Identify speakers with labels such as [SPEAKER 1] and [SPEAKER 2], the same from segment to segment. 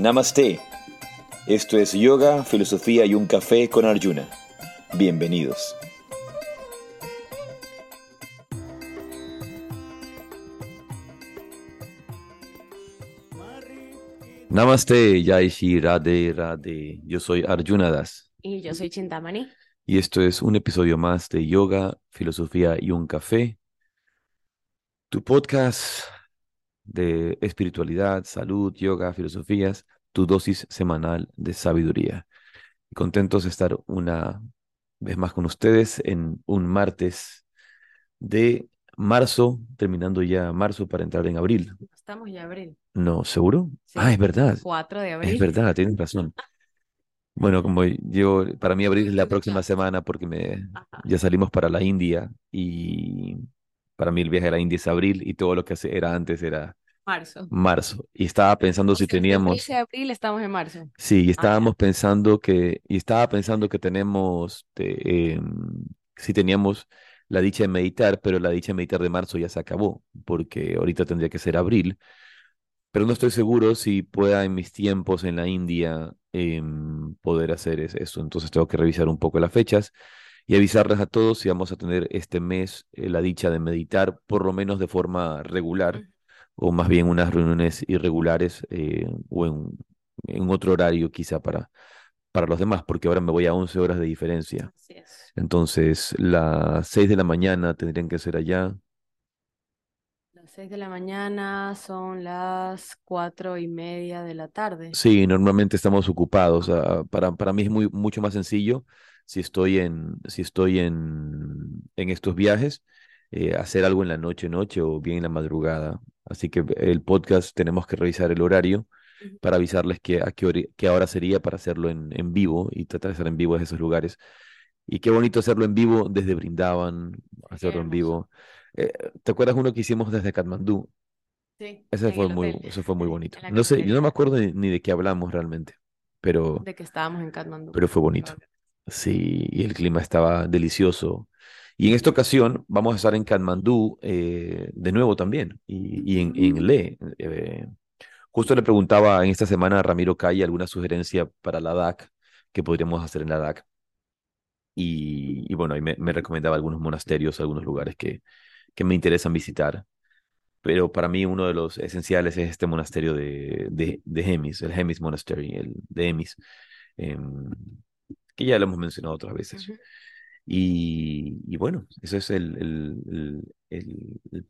[SPEAKER 1] Namaste. Esto es Yoga, Filosofía y un Café con Arjuna. Bienvenidos. Namaste, Yaishi, Radhe, Radhe. Yo soy Arjuna Das.
[SPEAKER 2] Y yo soy Chintamani.
[SPEAKER 1] Y esto es un episodio más de Yoga, Filosofía y un Café. Tu podcast de espiritualidad, salud, yoga, filosofías, tu dosis semanal de sabiduría. Y contentos de estar una vez más con ustedes en un martes de marzo, terminando ya marzo para entrar en abril.
[SPEAKER 2] Estamos ya abril.
[SPEAKER 1] No, ¿seguro?
[SPEAKER 2] Sí,
[SPEAKER 1] Ah, es verdad.
[SPEAKER 2] 4 de abril.
[SPEAKER 1] Es verdad, tienes razón. Bueno, como yo, para mí abril es la próxima semana porque me,
[SPEAKER 2] Ajá.
[SPEAKER 1] ya salimos para la India y para mí el viaje a la India es abril y todo lo que era antes era
[SPEAKER 2] Marzo.
[SPEAKER 1] marzo. Y estaba pensando
[SPEAKER 2] O
[SPEAKER 1] si
[SPEAKER 2] sea,
[SPEAKER 1] teníamos,
[SPEAKER 2] dice abril, estamos en marzo.
[SPEAKER 1] sí, y
[SPEAKER 2] ya.
[SPEAKER 1] estábamos pensando que, y estaba pensando que tenemos, te- em, si teníamos la dicha de meditar, pero la dicha de meditar de marzo ya se acabó, porque ahorita tendría que ser abril, pero no estoy seguro si pueda en mis tiempos en la India em, poder hacer es- eso. Entonces tengo que revisar un poco las fechas y avisarles a todos si vamos a tener este mes eh, la dicha de meditar, por lo menos de forma regular o más bien unas reuniones irregulares eh, o en, en otro horario quizá para, para los demás, porque ahora me voy a 11 horas de diferencia.
[SPEAKER 2] Así es.
[SPEAKER 1] Entonces, las 6 de la mañana tendrían que ser allá.
[SPEAKER 2] Las 6 de la mañana son las cuatro y media de la tarde.
[SPEAKER 1] Sí, normalmente estamos ocupados. Ah, para, para mí es muy, mucho más sencillo si estoy en, si estoy en, en estos viajes, eh, hacer algo en la noche, noche o bien en la madrugada. Así que el podcast tenemos que revisar el horario para avisarles que a qué, hora- qué hora sería para hacerlo en, en vivo y tratar de hacer en vivo desde esos lugares. Y qué bonito hacerlo en vivo desde Brindavan,
[SPEAKER 2] Sí,
[SPEAKER 1] hacerlo en vivo. Eh, ¿te acuerdas uno que hicimos desde Katmandú?
[SPEAKER 2] Sí,
[SPEAKER 1] Ese fue muy, eso fue muy bonito. No sé, yo no me acuerdo ni, ni de qué hablamos realmente, pero,
[SPEAKER 2] de que estábamos en Katmandú.
[SPEAKER 1] pero fue bonito. Sí, y el clima estaba delicioso. Y en esta ocasión vamos a estar en Katmandú eh, de nuevo también, y, y en, en Leh. eh, justo le preguntaba en esta semana a Ramiro Calle alguna sugerencia para la DAC que podríamos hacer en la DAC. Y, y bueno, ahí me, me recomendaba algunos monasterios, algunos lugares que, que me interesan visitar. Pero para mí uno de los esenciales es este monasterio de, de, de Hemis, el Hemis Monastery, el de Hemis, em, que ya lo hemos mencionado otras veces. Y, y bueno, ese es el, el,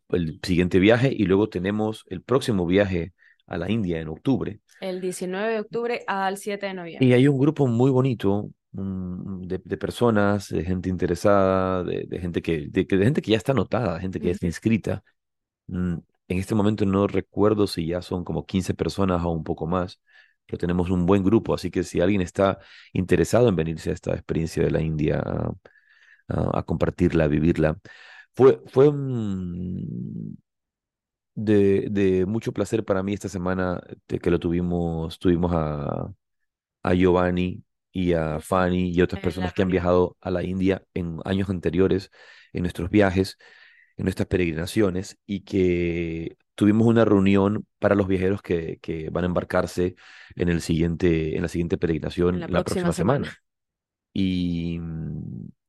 [SPEAKER 1] el, siguiente viaje. Y luego tenemos el próximo viaje a la India en octubre.
[SPEAKER 2] El 19 de octubre al 7 de noviembre.
[SPEAKER 1] Y hay un grupo muy bonito de, de personas, de gente interesada, de, de gente que, de, de gente que ya está anotada, gente que ya está inscrita. Mm, En este momento no recuerdo si ya son como 15 personas o un poco más, pero tenemos un buen grupo, así que si alguien está interesado en venirse a esta experiencia de la India a, a- a compartirla, a vivirla, fue, fue de, de mucho placer para mí esta semana de que lo tuvimos, tuvimos a, a Giovanni y a Fanny y otras personas que han viajado a la India en años anteriores, en nuestros viajes en nuestras peregrinaciones y que tuvimos una reunión para los viajeros que, que van a embarcarse en el siguiente, en la siguiente peregrinación
[SPEAKER 2] En la
[SPEAKER 1] la
[SPEAKER 2] próxima
[SPEAKER 1] próxima semana.
[SPEAKER 2] semana.
[SPEAKER 1] Y,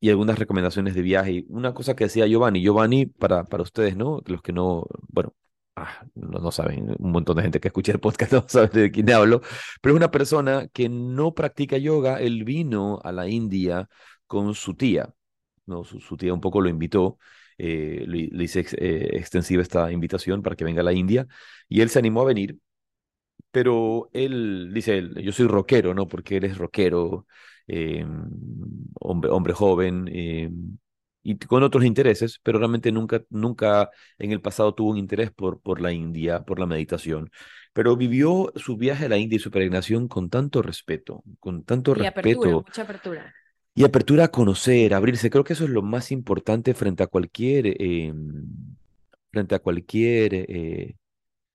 [SPEAKER 1] y algunas recomendaciones de viaje. Una cosa que decía Giovanni, Giovanni, para, para ustedes, ¿no? Los que no, bueno, ah, no, no saben, un montón de gente que escucha el podcast no sabe de quién hablo, pero es una persona que no practica yoga. Él vino a la India con su tía, ¿no? Su, su tía un poco lo invitó eh, le, le hice ex- eh, extensiva esta invitación para que venga a la India y él se animó a venir, pero él dice, él, yo soy rockero, ¿no? Porque él es rockero, eh, hombre, hombre joven eh, y con otros intereses, pero realmente nunca, nunca en el pasado tuvo un interés por, por la India, por la meditación. Pero vivió su viaje a la India y su peregrinación con tanto respeto, con tanto
[SPEAKER 2] Y apertura,
[SPEAKER 1] respeto
[SPEAKER 2] mucha apertura.
[SPEAKER 1] Y apertura a conocer, abrirse. Creo que eso es lo más importante frente a cualquier, eh, frente a cualquier eh,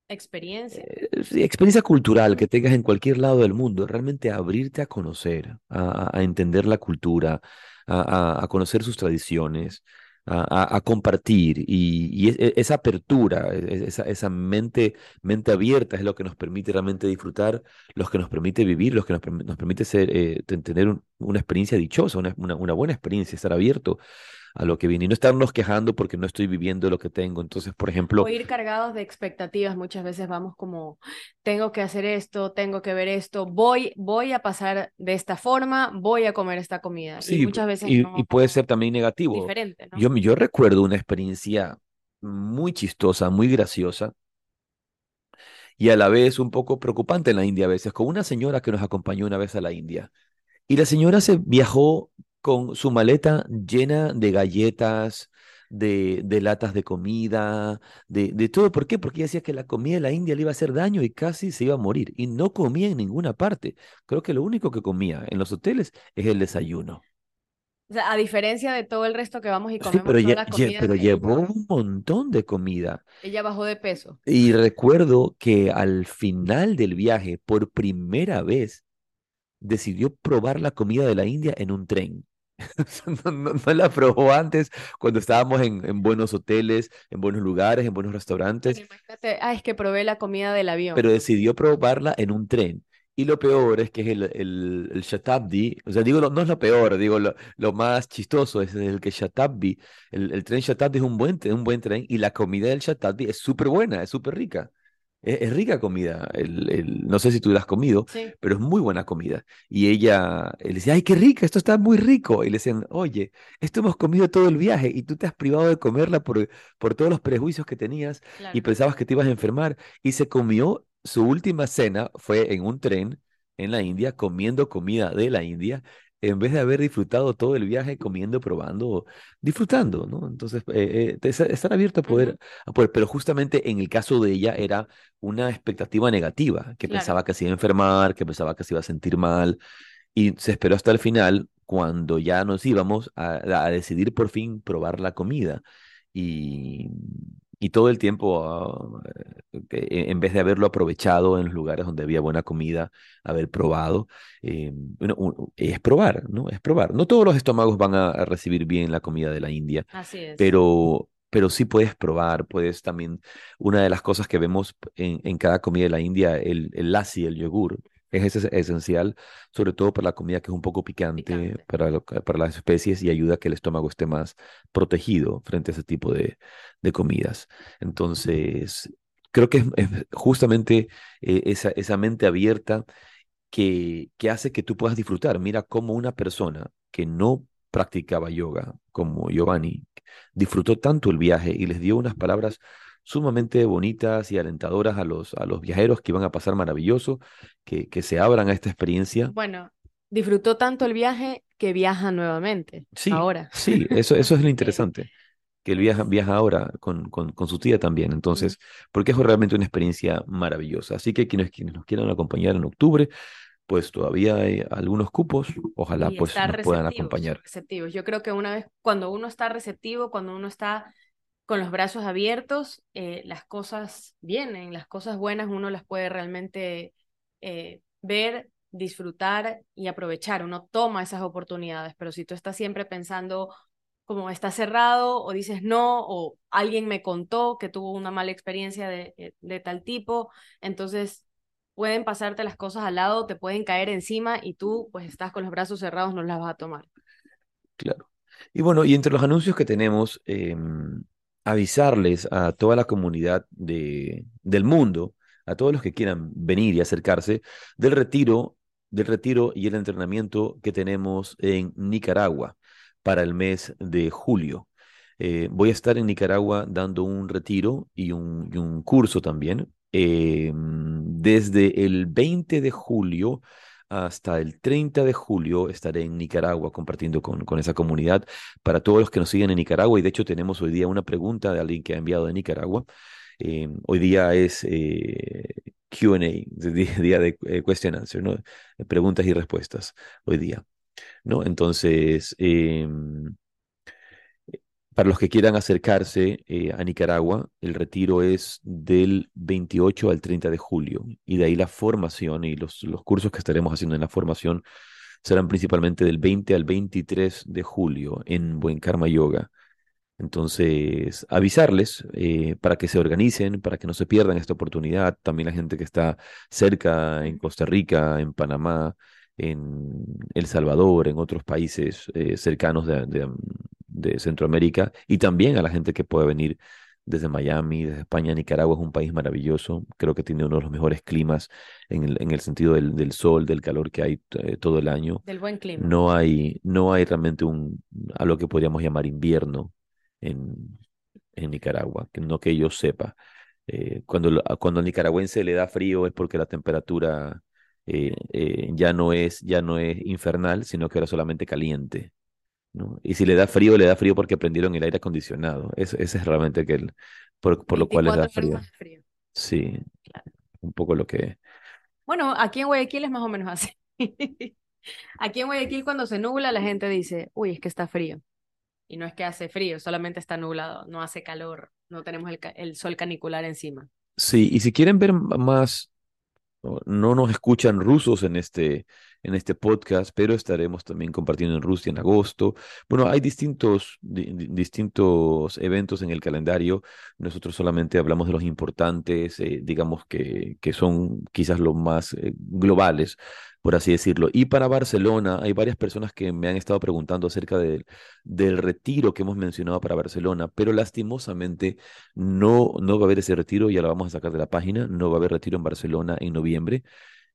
[SPEAKER 2] Experiencia.
[SPEAKER 1] eh, experiencia cultural que tengas en cualquier lado del mundo. Realmente abrirte a conocer, a, entender la cultura, a conocer sus tradiciones, a, compartir. Y, e- esa apertura, e- e- esa, mente, mente abierta es lo que nos permite realmente disfrutar, lo que nos permite vivir, lo que nos, permi- nos permite eh, ten- tener un- una experiencia dichosa, una buena experiencia, estar abierto a lo que viene y no estarnos quejando porque no estoy viviendo lo que tengo. Entonces, por
[SPEAKER 2] O
[SPEAKER 1] ejemplo,
[SPEAKER 2] ir cargados de expectativas. Muchas veces vamos como, tengo que hacer esto, tengo que ver esto, voy, voy a pasar de esta forma, voy a comer esta comida. Y
[SPEAKER 1] sí,
[SPEAKER 2] muchas veces
[SPEAKER 1] y, y puede ser también negativo.
[SPEAKER 2] diferente, ¿no?
[SPEAKER 1] Yo, yo recuerdo una experiencia muy chistosa, muy graciosa y a la vez un poco preocupante en la India a veces, con una señora que nos acompañó una vez a la India. Y la señora se viajó con su maleta llena de galletas, de, de latas de comida, de, de todo. ¿Por qué? Porque ella decía que la comida de la India le iba a hacer daño y casi se iba a morir. Y no comía en ninguna parte. Creo que lo único que comía en los hoteles es el desayuno.
[SPEAKER 2] O sea, a diferencia de todo el resto que vamos y
[SPEAKER 1] Sí,
[SPEAKER 2] comemos
[SPEAKER 1] pero,
[SPEAKER 2] toda
[SPEAKER 1] lle-
[SPEAKER 2] la
[SPEAKER 1] pero
[SPEAKER 2] ella,
[SPEAKER 1] llevó un montón de comida.
[SPEAKER 2] ella bajó de peso.
[SPEAKER 1] Y recuerdo que al final del viaje, por primera vez, decidió probar la comida de la India en un tren. No, no- no la probó antes cuando estábamos en, en buenos hoteles, en buenos lugares, en buenos
[SPEAKER 2] Pero
[SPEAKER 1] restaurantes,
[SPEAKER 2] imagínate, ah, es que probé la comida del avión.
[SPEAKER 1] pero decidió probarla en un tren. Y lo peor es que es el, el, el Shatabdi, o sea, digo, lo- no es lo peor, digo, lo, lo más chistoso es el que Shatabdi, el, el tren Shatabdi es un buen, tren- un buen tren y la comida del Shatabdi es súper buena, es súper rica. Es, es rica comida, el, el- no sé si tú la has comido,
[SPEAKER 2] Sí,
[SPEAKER 1] pero es muy buena comida. Y ella él decía, ay, qué rica, esto está muy rico. Y le decían, oye, esto hemos comido todo el viaje y tú te has privado de comerla por, por todos los prejuicios que tenías y pensabas que te ibas a enfermar. Y se comió, su última cena fue en un tren en la India, comiendo comida de la India, en vez de haber disfrutado todo el viaje comiendo, probando, disfrutando, ¿no? Entonces, eh, eh, estar abierto a poder, a poder, pero justamente en el caso de ella era una expectativa negativa, que
[SPEAKER 2] claro.
[SPEAKER 1] pensaba que se iba a enfermar, que pensaba que se iba a sentir mal, y se esperó hasta el final, cuando ya nos íbamos a, a decidir por fin probar la comida. Y, y todo el tiempo, ah, eh, e- en vez de haberlo aprovechado en los lugares donde había buena comida, haber probado, eh, bueno, un- es probar, ¿no? Es probar. No todos los estómagos van a, a recibir bien la comida de la India,
[SPEAKER 2] Así es.
[SPEAKER 1] pero, pero sí puedes probar, puedes también, una de las cosas que vemos en, en cada comida de la India, el, el lassi, el yogur, es es esencial, sobre todo para la comida que es un poco picante,
[SPEAKER 2] Picante.
[SPEAKER 1] para, lo para las especies y ayuda a que el estómago esté más protegido frente a ese tipo de, de comidas. Entonces, creo que es, es justamente eh, esa, esa mente abierta que, que hace que tú puedas disfrutar. Mira cómo una persona que no practicaba yoga, como Giovanni, disfrutó tanto el viaje y les dio unas palabras sumamente bonitas y alentadoras a los, a los viajeros que iban a pasar maravilloso, que, que se abran a esta experiencia.
[SPEAKER 2] Bueno, disfrutó tanto el viaje que viaja nuevamente,
[SPEAKER 1] Sí,
[SPEAKER 2] ahora.
[SPEAKER 1] sí, eso, eso es lo
[SPEAKER 2] Eh,
[SPEAKER 1] interesante, que él viaja, viaja ahora con, con, con su tía también, entonces, porque es realmente una experiencia maravillosa. Así que quienes, quienes nos quieran acompañar en octubre, pues todavía hay algunos cupos, ojalá
[SPEAKER 2] Y
[SPEAKER 1] pues nos puedan acompañar.
[SPEAKER 2] receptivos. Yo creo que una vez, cuando uno está receptivo, cuando uno está con los brazos abiertos, eh, las cosas vienen, las cosas buenas uno las puede realmente eh, ver, disfrutar y aprovechar. Uno toma esas oportunidades, pero si tú estás siempre pensando como está cerrado o dices no, o alguien me contó que tuvo una mala experiencia de, eh, de tal tipo, entonces pueden pasarte las cosas al lado, te pueden caer encima y tú pues estás con los brazos cerrados, no las vas a tomar.
[SPEAKER 1] Claro. Y bueno, y entre los anuncios que tenemos, em, avisarles a toda la comunidad de, del mundo, a todos los que quieran venir y acercarse, del retiro, del retiro y el entrenamiento que tenemos en Nicaragua para el mes de julio. Eh, voy a estar en Nicaragua dando un retiro y un, y un curso también. em, desde el 20 de julio hasta el 30 de julio estaré en Nicaragua compartiendo con, con esa comunidad. Para todos los que nos siguen en Nicaragua, y de hecho tenemos hoy día una pregunta de alguien que ha enviado de Nicaragua. Eh, hoy día es eh, QA, día de eh, answer, ¿no? Preguntas y respuestas hoy día, ¿no? Entonces, em, para los que quieran acercarse eh, a Nicaragua, el retiro es del 28 al 30 de julio y de ahí la formación y los, los cursos que estaremos haciendo en la formación serán principalmente del 20 al 23 de julio en Buen Karma Yoga. Entonces, avisarles eh, para que se organicen, para que no se pierdan esta oportunidad. También la gente que está cerca, en Costa Rica, en Panamá, en El Salvador, en otros países eh, cercanos de, de, de Centroamérica, y también a la gente que puede venir desde Miami, desde España. Nicaragua es un país maravilloso. Creo que tiene uno de los mejores climas en el, en el sentido del, del sol, del calor que hay eh, todo el año.
[SPEAKER 2] Del buen clima.
[SPEAKER 1] No hay, no hay realmente un, a lo que podríamos llamar invierno en, en Nicaragua, que no que yo sepa. Eh, cuando, cuando al nicaragüense le da frío es porque la temperatura eh, ya no es, ya no es infernal, sino que era solamente caliente, ¿no? Y si le da frío, le da frío porque prendieron el aire acondicionado. Eso, ese es realmente que el, por, por lo cual les da
[SPEAKER 2] 24
[SPEAKER 1] frío. Sí,
[SPEAKER 2] Claro.
[SPEAKER 1] un poco lo que...
[SPEAKER 2] Bueno, aquí en Guayaquil es más o menos así. Aquí en Guayaquil cuando se nubla la gente dice, uy, es que está frío. Y no es que hace frío, solamente está nublado, no hace calor, no tenemos el, el sol canicular encima.
[SPEAKER 1] Sí, y si quieren ver más no nos escuchan rusos en este, en este podcast, pero estaremos también compartiendo en Rusia en agosto. Bueno, hay distintos, di- di- distintos eventos en el calendario. Nosotros solamente hablamos de los importantes, eh, digamos que, que son quizás los más eh, globales, por así decirlo. Y para Barcelona, hay varias personas que me han estado preguntando acerca del, del retiro que hemos mencionado para Barcelona, pero lastimosamente no, no va a haber ese retiro, ya lo vamos a sacar de la página, no va a haber retiro en Barcelona en noviembre.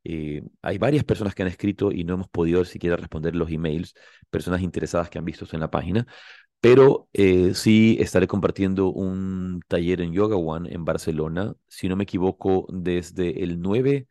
[SPEAKER 1] Eh, hay varias personas que han escrito y no hemos podido siquiera responder los emails, personas interesadas que han visto esto en la página, pero eh, sí estaré compartiendo un taller en Yoga One en Barcelona, si no me equivoco, desde el 9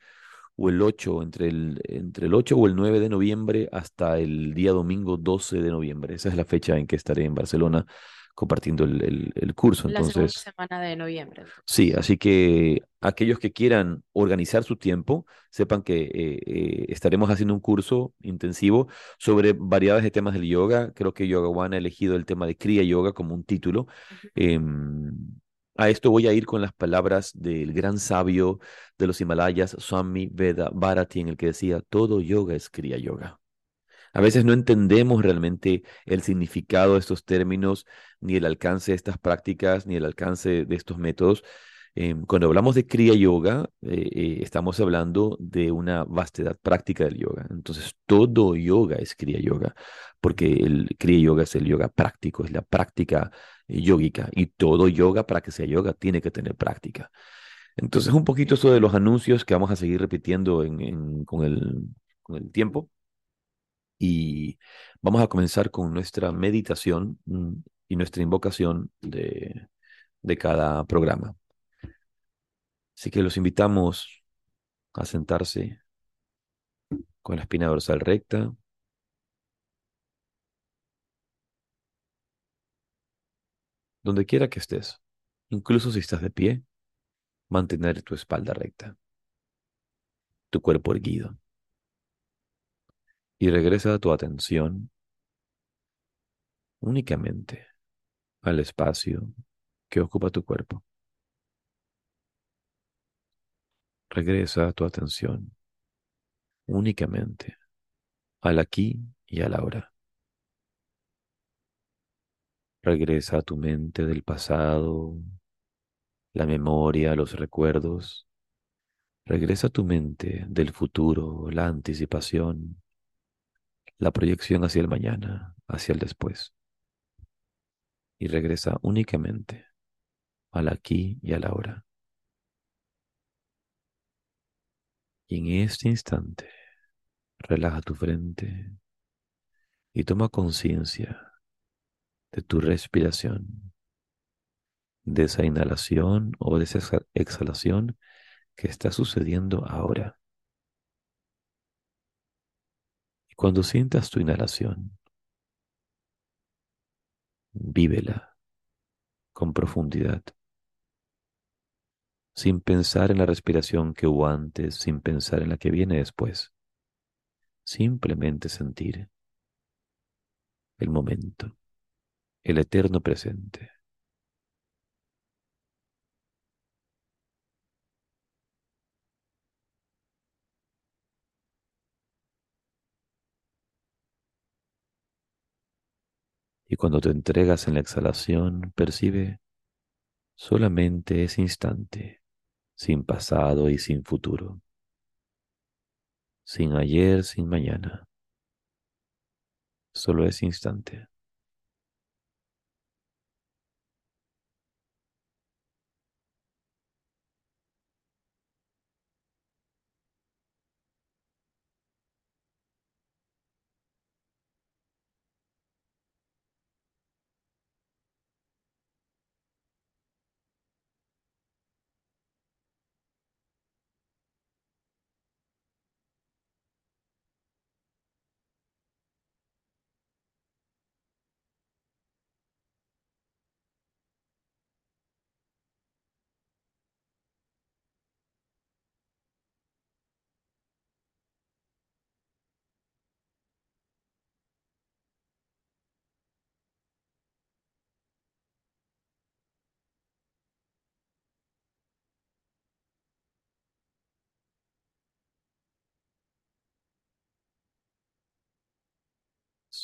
[SPEAKER 1] o el 8, entre el, entre el 8 o el 9 de noviembre hasta el día domingo 12 de noviembre. Esa es la fecha en que estaré en Barcelona compartiendo el, el- el curso.
[SPEAKER 2] La segunda semana de noviembre.
[SPEAKER 1] Sí, así que aquellos que quieran organizar su tiempo, sepan que eh, eh, estaremos haciendo un curso intensivo sobre variedades de temas del yoga. Creo que Yoga One ha elegido el tema de Kriya Yoga como un título. Em, a esto voy a ir con las palabras del gran sabio de los Himalayas, Swami Veda Bharati, en el que decía, todo yoga es Kriya Yoga. A veces no entendemos realmente el significado de estos términos, ni el alcance de estas prácticas, ni el alcance de estos métodos. Em, cuando hablamos de Kriya Yoga, eh, eh, estamos hablando de una vastedad práctica del yoga. Entonces, todo yoga es Kriya Yoga, porque el Kriya Yoga es el yoga práctico, es la práctica yógica, y todo yoga, para que sea yoga, tiene que tener práctica. Entonces, un poquito eso de los anuncios que vamos a seguir repitiendo con el tiempo. Y vamos a comenzar con nuestra meditación mm, y nuestra invocación de, de cada programa. Así que los invitamos a sentarse con la espina dorsal recta, donde quiera que estés, incluso si estás de pie, mantener tu espalda recta, tu cuerpo erguido. Y regresa tu atención únicamente al espacio que ocupa tu cuerpo. Regresa tu atención únicamente al aquí y al ahora. Regresa a tu mente del pasado, la memoria, los recuerdos. Regresa a tu mente del futuro, la anticipación, la proyección hacia el mañana, hacia el después. Y regresa únicamente al aquí y al ahora. Y en este instante, relaja tu frente y toma conciencia de tu respiración, de esa inhalación o de esa exhalación que está sucediendo ahora. Y cuando sientas tu inhalación, vívela con profundidad, sin pensar en la respiración que hubo antes, sin pensar en la que viene después. Simplemente sentir el momento, el eterno presente. Y cuando te entregas en la exhalación, percibe solamente ese instante, sin pasado y sin futuro, sin ayer, sin mañana, solo ese instante.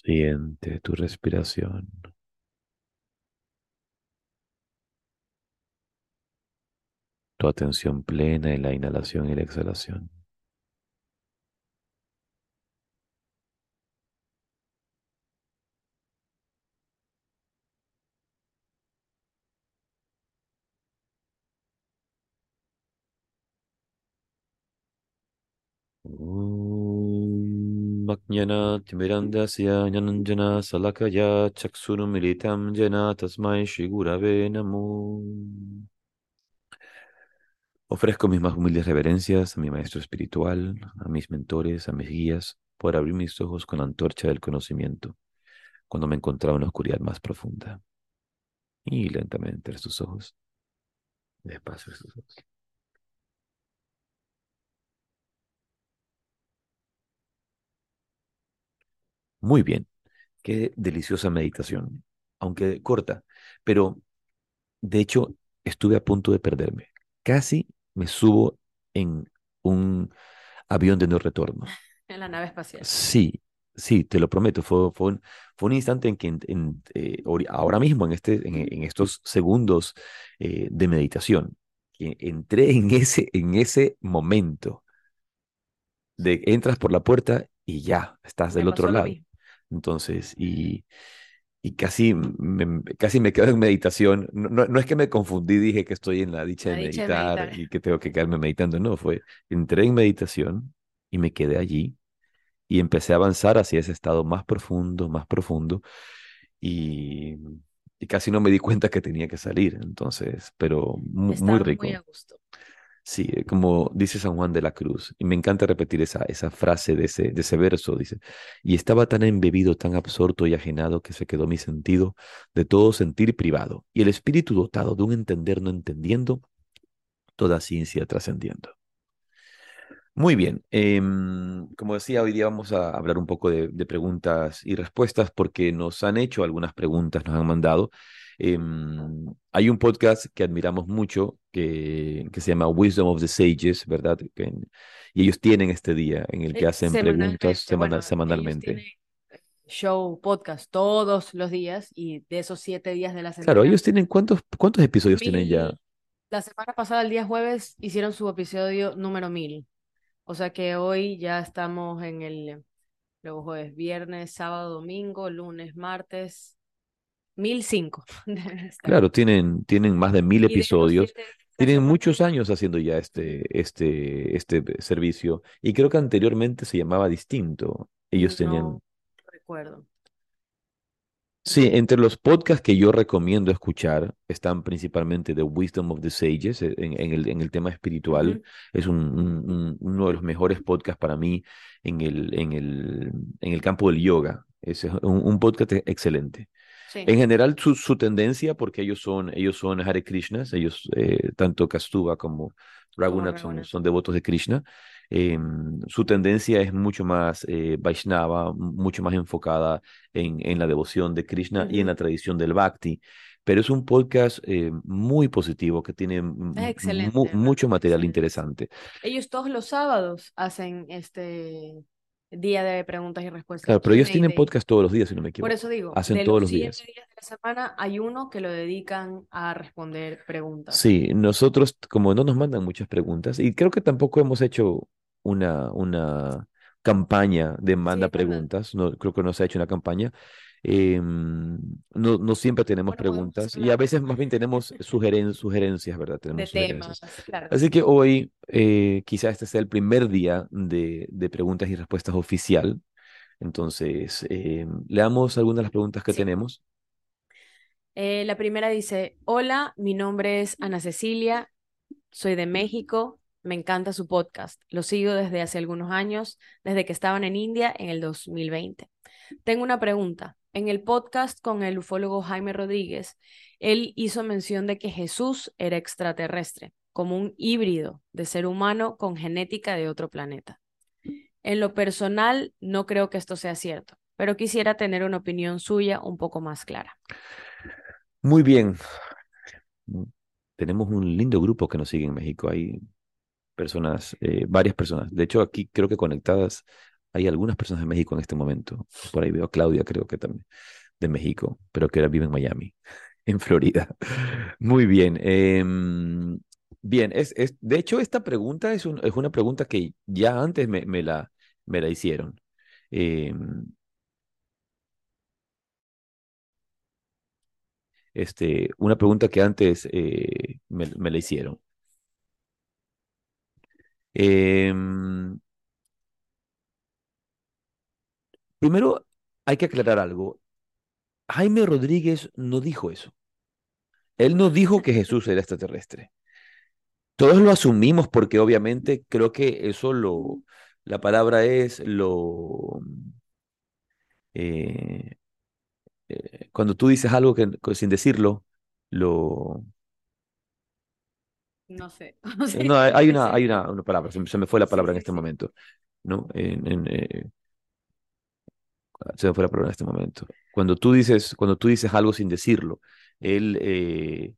[SPEAKER 1] Siente tu respiración. Tu atención plena en la inhalación y la exhalación. Ofrezco mis más humildes reverencias a mi maestro espiritual, a mis mentores, a mis guías, por abrir mis ojos con la antorcha del conocimiento, cuando me encontraba en la oscuridad más profunda. Y lentamente tus ojos. Despacio tus ojos. Muy bien. Qué deliciosa meditación, aunque corta, pero de hecho estuve a punto de perderme. Casi me subo en un avión de no retorno.
[SPEAKER 2] En la nave espacial.
[SPEAKER 1] Sí, sí, te lo prometo. Fue, fue, un, fue un instante en que en- en, eh, ahora mismo, en, este, en, en estos segundos eh, de meditación, entré en ese, en ese momento de entras por la puerta y ya, estás del otro lado. Entonces, y, y casi me, casi me quedo en meditación. No, no, no es que me confundí, dije que estoy en la dicha
[SPEAKER 2] La
[SPEAKER 1] de
[SPEAKER 2] dicha de
[SPEAKER 1] meditar y que tengo que quedarme meditando. No, fue, entré en meditación y me quedé allí y empecé a avanzar hacia ese estado más profundo, más profundo y, y casi no me di cuenta que tenía que salir. Entonces, pero mu- muy
[SPEAKER 2] muy
[SPEAKER 1] rico.
[SPEAKER 2] a gusto.
[SPEAKER 1] Sí, eh, como dice San Juan de la Cruz, y me encanta repetir esa, esa frase de ese, de ese verso, dice, y estaba tan embebido, tan absorto y ajenado que se quedó mi sentido de todo sentir privado, y el espíritu dotado de un entender no entendiendo, toda ciencia trascendiendo. Muy bien, em, como decía, hoy día vamos a hablar un poco de, de preguntas y respuestas porque nos han hecho algunas preguntas, nos han mandado. Em, hay un podcast que admiramos mucho que, que se llama Wisdom of the Sages, ¿verdad? Que- y ellos tienen este día en el que
[SPEAKER 2] Eh,
[SPEAKER 1] hacen preguntas
[SPEAKER 2] Semanalmente,
[SPEAKER 1] semana-
[SPEAKER 2] bueno, ellos
[SPEAKER 1] semanalmente.
[SPEAKER 2] tienen show, podcast todos los días y de esos siete días de la
[SPEAKER 1] Claro,
[SPEAKER 2] semana,
[SPEAKER 1] ellos tienen, ¿cuántos, cuántos episodios tienen ya?
[SPEAKER 2] mil, la semana pasada, el día jueves, hicieron su episodio número mil. O sea que hoy ya estamos en el, luego jueves, viernes, sábado, domingo, lunes, martes, mil cinco. deben estar.
[SPEAKER 1] Claro, tienen, tienen más de mil episodios. Tienen muchos años haciendo ya este, este, este servicio y creo que anteriormente se llamaba distinto. Ellos tenían,
[SPEAKER 2] no recuerdo.
[SPEAKER 1] Sí, entre los podcasts que yo recomiendo escuchar están principalmente The Wisdom of the Sages eh, en, en el, en el tema espiritual. Es un, un- un- uno de los mejores podcasts para mí en el, en el, en el campo del yoga. Es un, un podcast e- excelente.
[SPEAKER 2] Sí.
[SPEAKER 1] En general, su, su tendencia, porque ellos son, ellos son Hare Krishnas, ellos, eh, tanto Kastuba como Raghunath son, son devotos de Krishna, eh, su tendencia es mucho más eh, Vaishnava, mucho más enfocada en, en la devoción de Krishna y en la tradición del Bhakti. Pero es un podcast eh, muy positivo que tiene mu- mucho material
[SPEAKER 2] excelente.
[SPEAKER 1] interesante.
[SPEAKER 2] Ellos todos los sábados hacen este día de preguntas y respuestas
[SPEAKER 1] Claro, pero ellos tienen podcast todos los días, si no me
[SPEAKER 2] Por
[SPEAKER 1] equivoco.
[SPEAKER 2] eso digo,
[SPEAKER 1] Hacen
[SPEAKER 2] de
[SPEAKER 1] todos
[SPEAKER 2] los
[SPEAKER 1] los
[SPEAKER 2] siete
[SPEAKER 1] días.
[SPEAKER 2] días de la semana hay uno que lo dedican a responder preguntas.
[SPEAKER 1] Sí, nosotros como no nos mandan muchas preguntas y creo que tampoco hemos hecho una, una campaña de manda preguntas, no, creo que no se ha hecho una campaña. em, no, no siempre tenemos
[SPEAKER 2] Bueno,
[SPEAKER 1] preguntas y a veces más bien tenemos sugeren- sugerencias, ¿verdad?
[SPEAKER 2] de
[SPEAKER 1] Tenemos
[SPEAKER 2] temas,
[SPEAKER 1] sugerencias.
[SPEAKER 2] claro.
[SPEAKER 1] Así que hoy eh, quizá este sea el primer día de, de preguntas y respuestas oficial. Entonces, em, leamos algunas de las preguntas que
[SPEAKER 2] Sí.
[SPEAKER 1] tenemos.
[SPEAKER 2] Eh, la primera dice, hola, mi nombre es Ana Cecilia, soy de México, me encanta su podcast, lo sigo desde hace algunos años, desde que estaban en India en el 2020. Tengo una pregunta. En el podcast con el ufólogo Jaime Rodríguez, él hizo mención de que Jesús era extraterrestre, como un híbrido de ser humano con genética de otro planeta. En lo personal, no creo que esto sea cierto, pero quisiera tener una opinión suya un poco más clara.
[SPEAKER 1] Muy bien. Tenemos un lindo grupo que nos sigue en México. Hay personas, eh, varias personas. De hecho, aquí creo que conectadas hay algunas personas de México en este momento. Por ahí veo a Claudia, creo que también, de México, pero que ahora vive en Miami, en Florida. Muy bien. em, bien, es, es, de hecho, esta pregunta es, un- es una pregunta que ya antes me, me la, me la hicieron. Em, este, una pregunta que antes eh, me, me la hicieron. Em, primero, hay que aclarar algo. Jaime Rodríguez no dijo eso. Él no dijo que Jesús era extraterrestre. Todos lo asumimos porque obviamente creo que eso lo, la palabra es lo, eh, eh, cuando tú dices algo que sin decirlo, lo,
[SPEAKER 2] No sé.
[SPEAKER 1] No, hay, hay una, hay una, una palabra, se, me se me fue la palabra en este momento, ¿no? En, en, eh, se me fue la palabra en este momento. Cuando tú dices, cuando tú dices algo sin decirlo, él eh,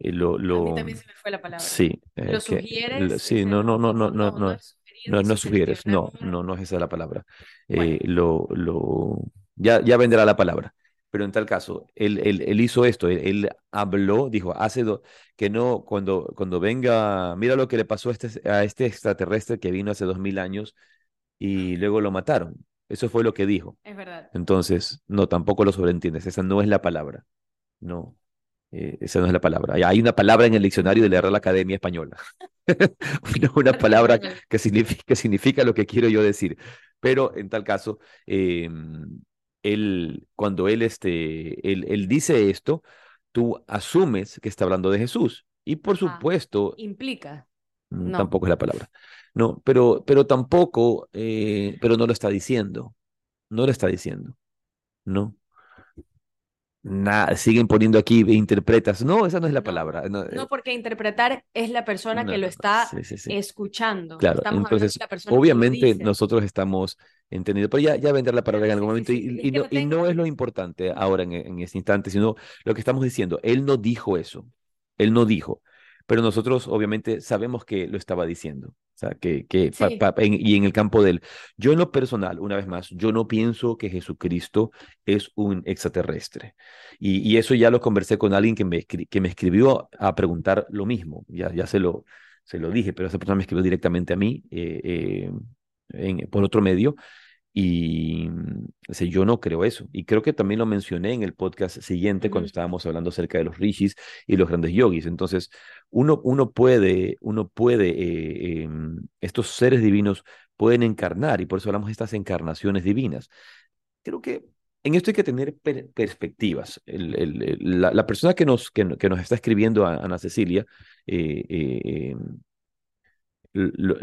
[SPEAKER 1] eh, lo,
[SPEAKER 2] A mí
[SPEAKER 1] lo,
[SPEAKER 2] también se me fue la palabra.
[SPEAKER 1] sí, eh,
[SPEAKER 2] Lo
[SPEAKER 1] que, lo-
[SPEAKER 2] sugieres,
[SPEAKER 1] sí, no, no, no, no, no,
[SPEAKER 2] no, no
[SPEAKER 1] no, sugieres, no, no, no es esa la palabra.
[SPEAKER 2] Bueno,
[SPEAKER 1] Eh, lo, lo, ya, ya vendrá la palabra. Pero en tal caso, él, él, él hizo esto, él, él habló, dijo, hace do- que no, cuando, cuando venga, mira lo que le pasó a este, a este extraterrestre que vino hace dos mil años y luego lo mataron. Eso fue lo que dijo.
[SPEAKER 2] es verdad.
[SPEAKER 1] Entonces, no, tampoco lo sobreentiendes, esa no es la palabra. No, eh, esa no es la palabra. Hay una palabra en el diccionario de la Real Academia Española. Una, una palabra que significa, que significa lo que quiero yo decir. Pero en tal caso, eh, él, cuando él, este, él, él dice esto, tú asumes que está hablando de Jesús. Y por
[SPEAKER 2] Ah,
[SPEAKER 1] supuesto,
[SPEAKER 2] implica.
[SPEAKER 1] mm,
[SPEAKER 2] No.
[SPEAKER 1] tampoco es la palabra. No, pero, pero tampoco, eh, pero no lo está diciendo. No lo está diciendo. No. Nada, siguen poniendo aquí, interpretas. No, esa no es la
[SPEAKER 2] No,
[SPEAKER 1] palabra. No,
[SPEAKER 2] no
[SPEAKER 1] eh,
[SPEAKER 2] porque interpretar es la persona
[SPEAKER 1] no,
[SPEAKER 2] que lo está
[SPEAKER 1] Sí, sí, sí.
[SPEAKER 2] escuchando.
[SPEAKER 1] Claro,
[SPEAKER 2] Estamos hablando de
[SPEAKER 1] entonces,
[SPEAKER 2] la persona
[SPEAKER 1] obviamente nosotros estamos entendiendo, pero ya, ya vendrá la palabra en algún momento y, no, y no es lo importante ahora en, en este instante, sino lo que estamos diciendo. Él no dijo eso, él no dijo, pero nosotros obviamente sabemos que lo estaba diciendo. O sea, que, que pa-
[SPEAKER 2] Sí,
[SPEAKER 1] pa- en- y en el campo del, yo en lo personal, una vez más, yo no pienso que Jesucristo es un extraterrestre. Y, y eso ya lo conversé con alguien que me, que me escribió a preguntar lo mismo, ya, ya se lo, se lo dije, pero esa persona me escribió directamente a mí eh, eh, en- por otro medio y o sea, yo no creo eso. Y creo que también lo mencioné en el podcast siguiente cuando estábamos hablando acerca de los rishis y los grandes yogis. Entonces, uno, uno puede, uno puede, eh, em, estos seres divinos pueden encarnar y por eso hablamos de estas encarnaciones divinas. Creo que en esto hay que tener per- perspectivas. El- el- el- la, la persona que nos, que, que nos está escribiendo, a- Ana Cecilia, eh, eh, em,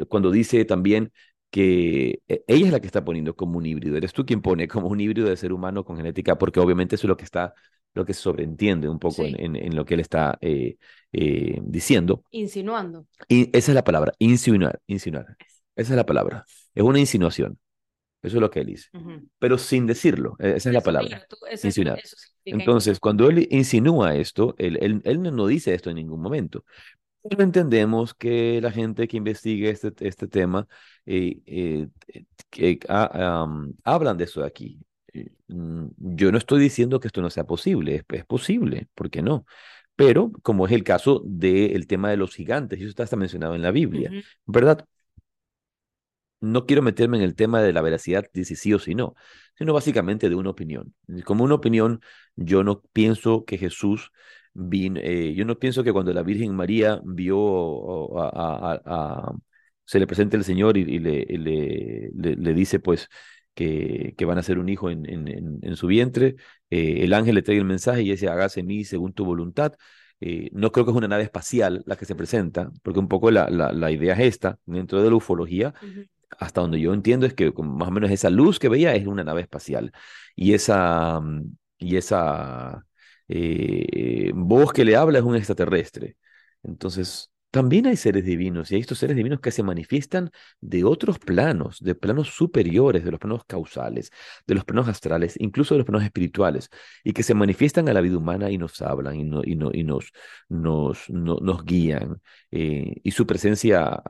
[SPEAKER 1] cuando dice también que eh, ella es la que está poniendo como un híbrido, eres tú quien pone como un híbrido de ser humano con genética, porque obviamente eso es lo que está, lo que se sobreentiende un poco en,
[SPEAKER 2] Sí,
[SPEAKER 1] en- en lo que él está eh, eh, diciendo.
[SPEAKER 2] insinuando.
[SPEAKER 1] Y esa es la palabra, insinuar, insinuar. Esa es la palabra. Es una insinuación. Eso es lo que él dice. Pero sin decirlo, eh, esa es la palabra,
[SPEAKER 2] claro, tú- eso,
[SPEAKER 1] insinuar.
[SPEAKER 2] eso
[SPEAKER 1] Entonces, cuando él insinúa esto, él, él, él no dice esto en ningún momento. Pero entendemos que la gente que investigue este, este tema eh, eh, que, ah, am, hablan de eso aquí. Eh, Yo no estoy diciendo que esto no sea posible, es, es posible, ¿por qué no? Pero como es el caso del tema de los gigantes, y eso está hasta mencionado en la Biblia, ¿verdad? no quiero meterme en el tema de la veracidad de si sí o si no, sino básicamente de una opinión. Como una opinión, yo no pienso que Jesús vino, eh, yo no pienso que cuando la Virgen María vio o- a, a- a- a- se le presenta el Señor y, y le, y le, le- le dice pues que, que van a ser un hijo en, en, su vientre, eh, el ángel le trae el mensaje y dice, hágase mí según tu voluntad. Eh, no creo que es una nave espacial la que se presenta, porque un poco la, la, la idea es esta, dentro de la ufología, hasta donde yo entiendo es que más o menos esa luz que veía es una nave espacial y esa, mm, y esa eh, voz que le habla es un extraterrestre. Entonces, también hay seres divinos y hay estos seres divinos que se manifiestan de otros planos, de planos superiores, de los planos causales, de los planos astrales, incluso de los planos espirituales, y que se manifiestan a la vida humana y nos hablan y, y, y nos, nos, no- nos guían. eh, y su presencia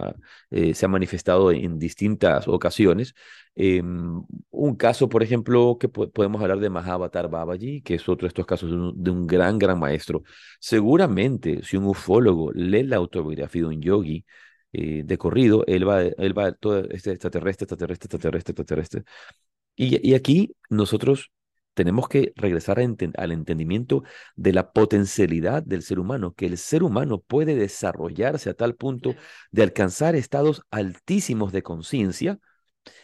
[SPEAKER 1] eh, se ha manifestado en distintas ocasiones. Em, un caso, por ejemplo, que po- podemos hablar de Mahavatar Babaji, que es otro de estos casos de un, de un gran, gran maestro. Seguramente, si un ufólogo lee la autobiografía de un yogi eh, de corrido, él va, él va todo este extraterrestre, extraterrestre, extraterrestre, extraterrestre. Y, y aquí nosotros tenemos que regresar enten- al entendimiento de la potencialidad del ser humano, que el ser humano puede desarrollarse a tal punto de alcanzar estados altísimos de conciencia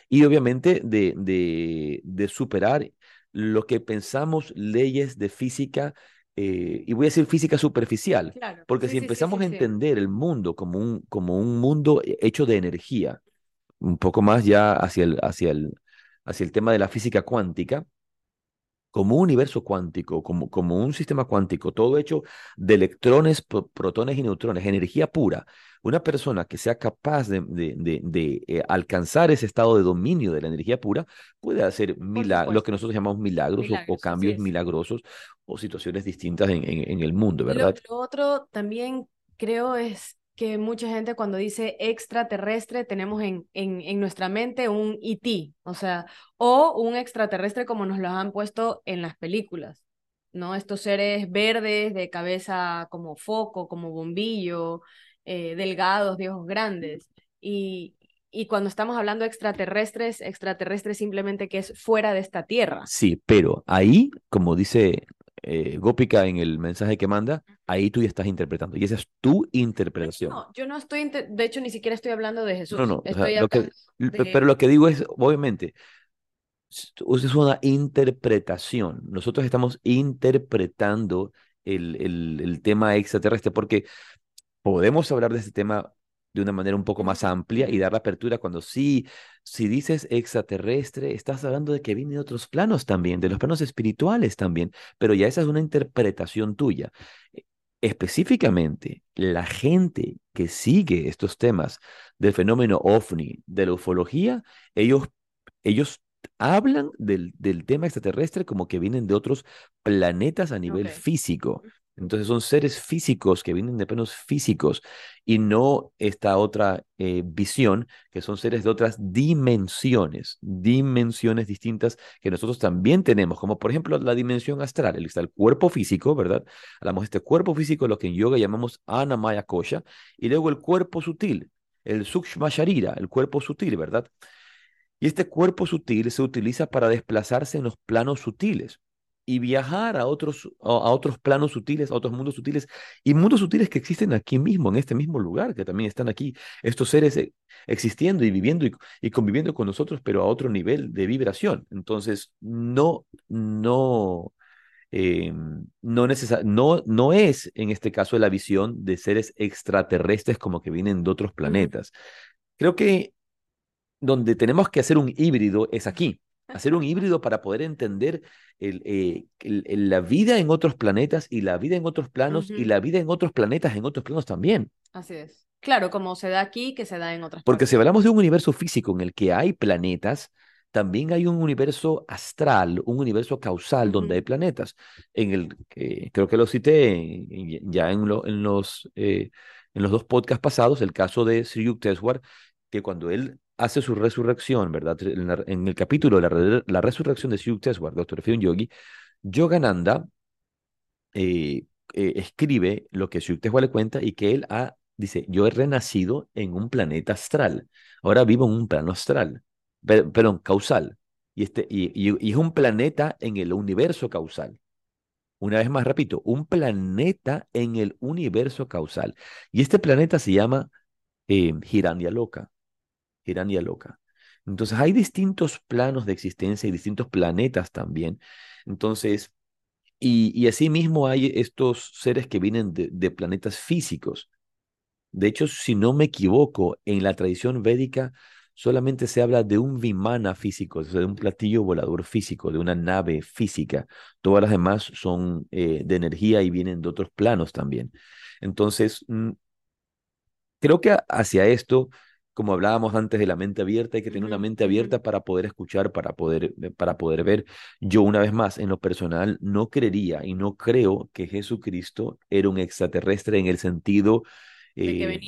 [SPEAKER 1] y obviamente de, de, de superar lo que pensamos leyes de física, eh, y voy a decir física superficial,
[SPEAKER 2] Claro,
[SPEAKER 1] porque
[SPEAKER 2] sí,
[SPEAKER 1] si
[SPEAKER 2] sí,
[SPEAKER 1] empezamos
[SPEAKER 2] sí,
[SPEAKER 1] a entender el mundo como un, como un mundo hecho de energía, un poco más ya hacia el, hacia el, hacia el tema de la física cuántica, como un universo cuántico, como, como un sistema cuántico, todo hecho de electrones, pro- protones y neutrones, energía pura, una persona que sea capaz de, de- de- de, eh, alcanzar ese estado de dominio de la energía pura puede hacer
[SPEAKER 2] Por
[SPEAKER 1] mila- lo que nosotros llamamos milagros o,
[SPEAKER 2] milagros,
[SPEAKER 1] cambios milagrosos o situaciones distintas en, en- en el mundo,
[SPEAKER 2] lo,
[SPEAKER 1] ¿verdad?
[SPEAKER 2] lo otro también creo es que mucha gente cuando dice extraterrestre tenemos en, en, nuestra mente un ET, o sea, o un extraterrestre como nos los han puesto en las películas, ¿no? Estos seres verdes de cabeza como foco, como bombillo, eh, delgados, de ojos grandes. Y, y cuando estamos hablando extraterrestres, extraterrestres simplemente que es fuera de esta tierra.
[SPEAKER 1] Sí, pero ahí, como dice eh, Gópica en el mensaje que manda, ahí tú ya estás interpretando y esa es tu interpretación.
[SPEAKER 2] No, yo no estoy, de hecho, ni siquiera estoy hablando de
[SPEAKER 1] No,
[SPEAKER 2] Jesús.
[SPEAKER 1] no, o sea,
[SPEAKER 2] Estoy
[SPEAKER 1] lo que,
[SPEAKER 2] hablando
[SPEAKER 1] pe-
[SPEAKER 2] de...
[SPEAKER 1] pero lo que digo es, obviamente, es una interpretación. Nosotros estamos interpretando el, el, el tema extraterrestre porque podemos hablar de este tema de una manera un poco más amplia y dar la apertura cuando sí, si dices extraterrestre, estás hablando de que viene de otros planos también, de los planos espirituales también, pero ya esa es una interpretación tuya. E- Específicamente, la gente que sigue estos temas del fenómeno ovni, de la ufología, ellos, ellos hablan del, del tema extraterrestre como que vienen de otros planetas a nivel físico. Entonces son seres físicos que vienen de planos físicos y no esta otra eh, visión que son seres de otras dimensiones, dimensiones distintas que nosotros también tenemos, como por ejemplo la dimensión astral, el, el cuerpo físico, ¿verdad? Hablamos de este cuerpo físico, lo que en yoga llamamos anamaya kosha, y luego el cuerpo sutil, el sukshma sharira, el cuerpo sutil, ¿verdad? Y este cuerpo sutil se utiliza para desplazarse en los planos sutiles y viajar a otros, a, otros planos sutiles, a otros mundos sutiles y mundos sutiles que existen aquí mismo, en este mismo lugar, que también están aquí, estos seres eh, existiendo y viviendo y, y conviviendo con nosotros, pero a otro nivel de vibración. Entonces, no, no, eh, no, no, no es en este caso la visión de seres extraterrestres como que vienen de otros planetas. Creo que donde tenemos que hacer un híbrido es aquí. Hacer un híbrido para poder entender el, eh, el- el- la vida en otros planetas y la vida en otros planos y la vida en otros planetas en otros planos también.
[SPEAKER 2] Así es. Claro, como se da aquí, que se da en otras
[SPEAKER 1] Porque si hablamos de un universo físico en el que hay planetas, también hay un universo astral, un universo causal donde hay planetas. En el que creo que lo cité en- ya en, lo- en los eh, en los dos podcasts pasados el caso de Sri Yukteswar, que cuando él hace su resurrección, ¿verdad? En, el capítulo la, la resurrección de Yukteswar, Dr. Fion Yogi, Yogananda eh, eh, escribe lo que Yukteswar le cuenta y que él dice, yo he renacido en un planeta astral, ahora vivo en un plano astral, perdón, causal, y, este, y es un planeta en el universo causal. Una vez más, repito, un planeta en el universo causal. Y este planeta se llama eh, Hiranya Loca. Hiranya Loca. Entonces, hay distintos planos de existencia y distintos planetas también. Entonces, y, y asimismo hay estos seres que vienen de, planetas físicos. De hecho, si no me equivoco, en la tradición védica solamente se habla de un vimana físico, de un platillo volador físico, de una nave física. Todas las demás son eh, de energía y vienen de otros planos también. Entonces, mm, creo que hacia esto, como hablábamos antes de la mente abierta, hay que tener una mente abierta para poder escuchar, para poder, eh, para poder ver. Yo, una vez más, en lo personal, no creería y no creo que Jesucristo era un extraterrestre en el sentido
[SPEAKER 2] eh,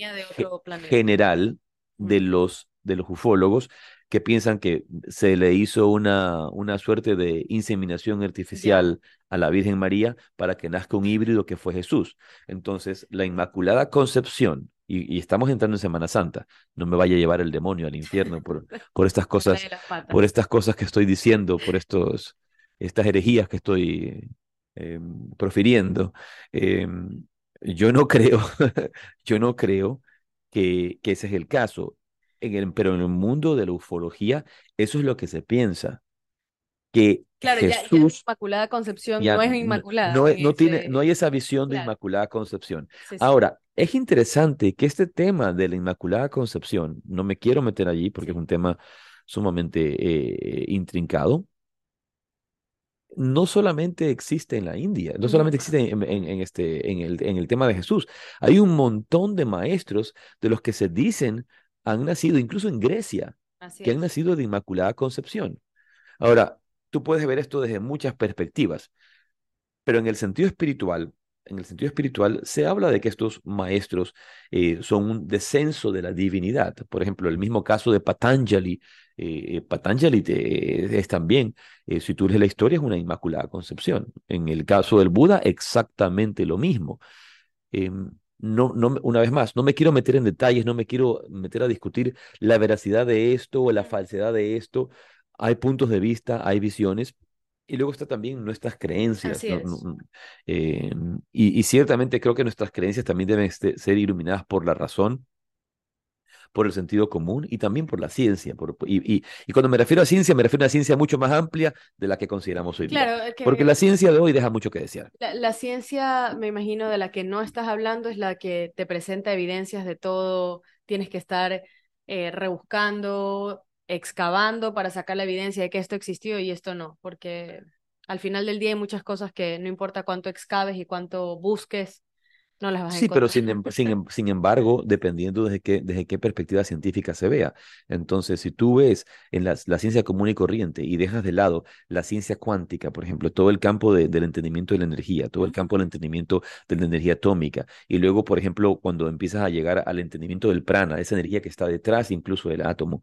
[SPEAKER 1] general de los de los ufólogos que piensan que se le hizo una, una suerte de inseminación artificial a la Virgen María para que nazca un híbrido que fue Jesús. Entonces, la Inmaculada Concepción, y, estamos entrando en Semana Santa, no me vaya a llevar el demonio al infierno por, por estas cosas, por estas cosas que estoy diciendo, por estos, estas herejías que estoy em, profiriendo. Em, yo no creo, yo no creo que, que ese es el caso pero en el mundo de la ufología, eso es lo que se piensa. Que
[SPEAKER 2] claro, Jesús, ya, Inmaculada Concepción no es Inmaculada.
[SPEAKER 1] No, no, tiene, no hay esa visión de Inmaculada Concepción. Ahora, es interesante que este tema de la Inmaculada Concepción, no me quiero meter allí porque es un tema sumamente eh, intrincado, no solamente existe en la India, no solamente existe en, en, este, en, el, en el tema de Jesús. Hay un montón de maestros de los que se dicen han nacido, incluso en Grecia, que han nacido de Inmaculada Concepción. Ahora, tú puedes ver esto desde muchas perspectivas, pero en el sentido espiritual, en el sentido espiritual se habla de que estos maestros eh, son un descenso de la divinidad. Por ejemplo, el mismo caso de Patanjali. Eh, Patanjali es también, eh, si tú lees la historia, es una Inmaculada Concepción. En el caso del Buda, exactamente lo mismo. Em, no, no, una vez más, no me quiero meter en detalles, no me quiero meter a discutir la veracidad de esto o la falsedad de esto. Hay puntos de vista, hay visiones, y luego está también nuestras creencias. Eh, y, y, ciertamente creo que nuestras creencias también deben este, ser iluminadas por la razón por el sentido común y también por la ciencia. Por, y, y, cuando me refiero a ciencia, me refiero a una ciencia mucho más amplia de la que consideramos hoy
[SPEAKER 2] claro,
[SPEAKER 1] día. Porque la ciencia de hoy deja mucho que desear.
[SPEAKER 2] La, ciencia, me imagino, de la que no estás hablando es la que te presenta evidencias de todo, tienes que estar eh, rebuscando, excavando para sacar la evidencia de que esto existió y esto no, porque al final del día hay muchas cosas que no importa cuánto excaves y cuánto busques, no las vas
[SPEAKER 1] sí, pero sin, em, sin, em, sin, embargo, dependiendo desde qué, desde qué perspectiva científica se vea. Entonces, si tú ves en la, la, ciencia común y corriente y dejas de lado la ciencia cuántica, por ejemplo, todo el campo de, del entendimiento de la energía, todo el campo del entendimiento de la energía atómica, y luego, por ejemplo, cuando empiezas a llegar al entendimiento del prana, esa energía que está detrás incluso del átomo,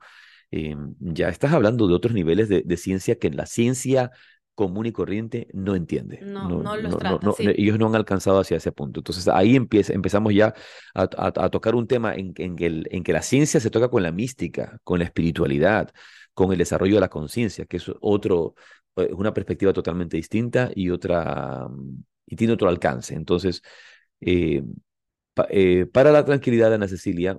[SPEAKER 1] em, ya estás hablando de otros niveles de, de ciencia que en la ciencia común y corriente no entiende.
[SPEAKER 2] No, no, los
[SPEAKER 1] Ellos no han alcanzado hacia ese punto. Entonces ahí empieza, empezamos ya a, a, tocar un tema en, en, que el, en que la ciencia se toca con la mística, con la espiritualidad, con el desarrollo de la conciencia, que es otro, eh, una perspectiva totalmente distinta y otra y tiene otro alcance. Entonces, eh, eh, para la tranquilidad de Ana Cecilia,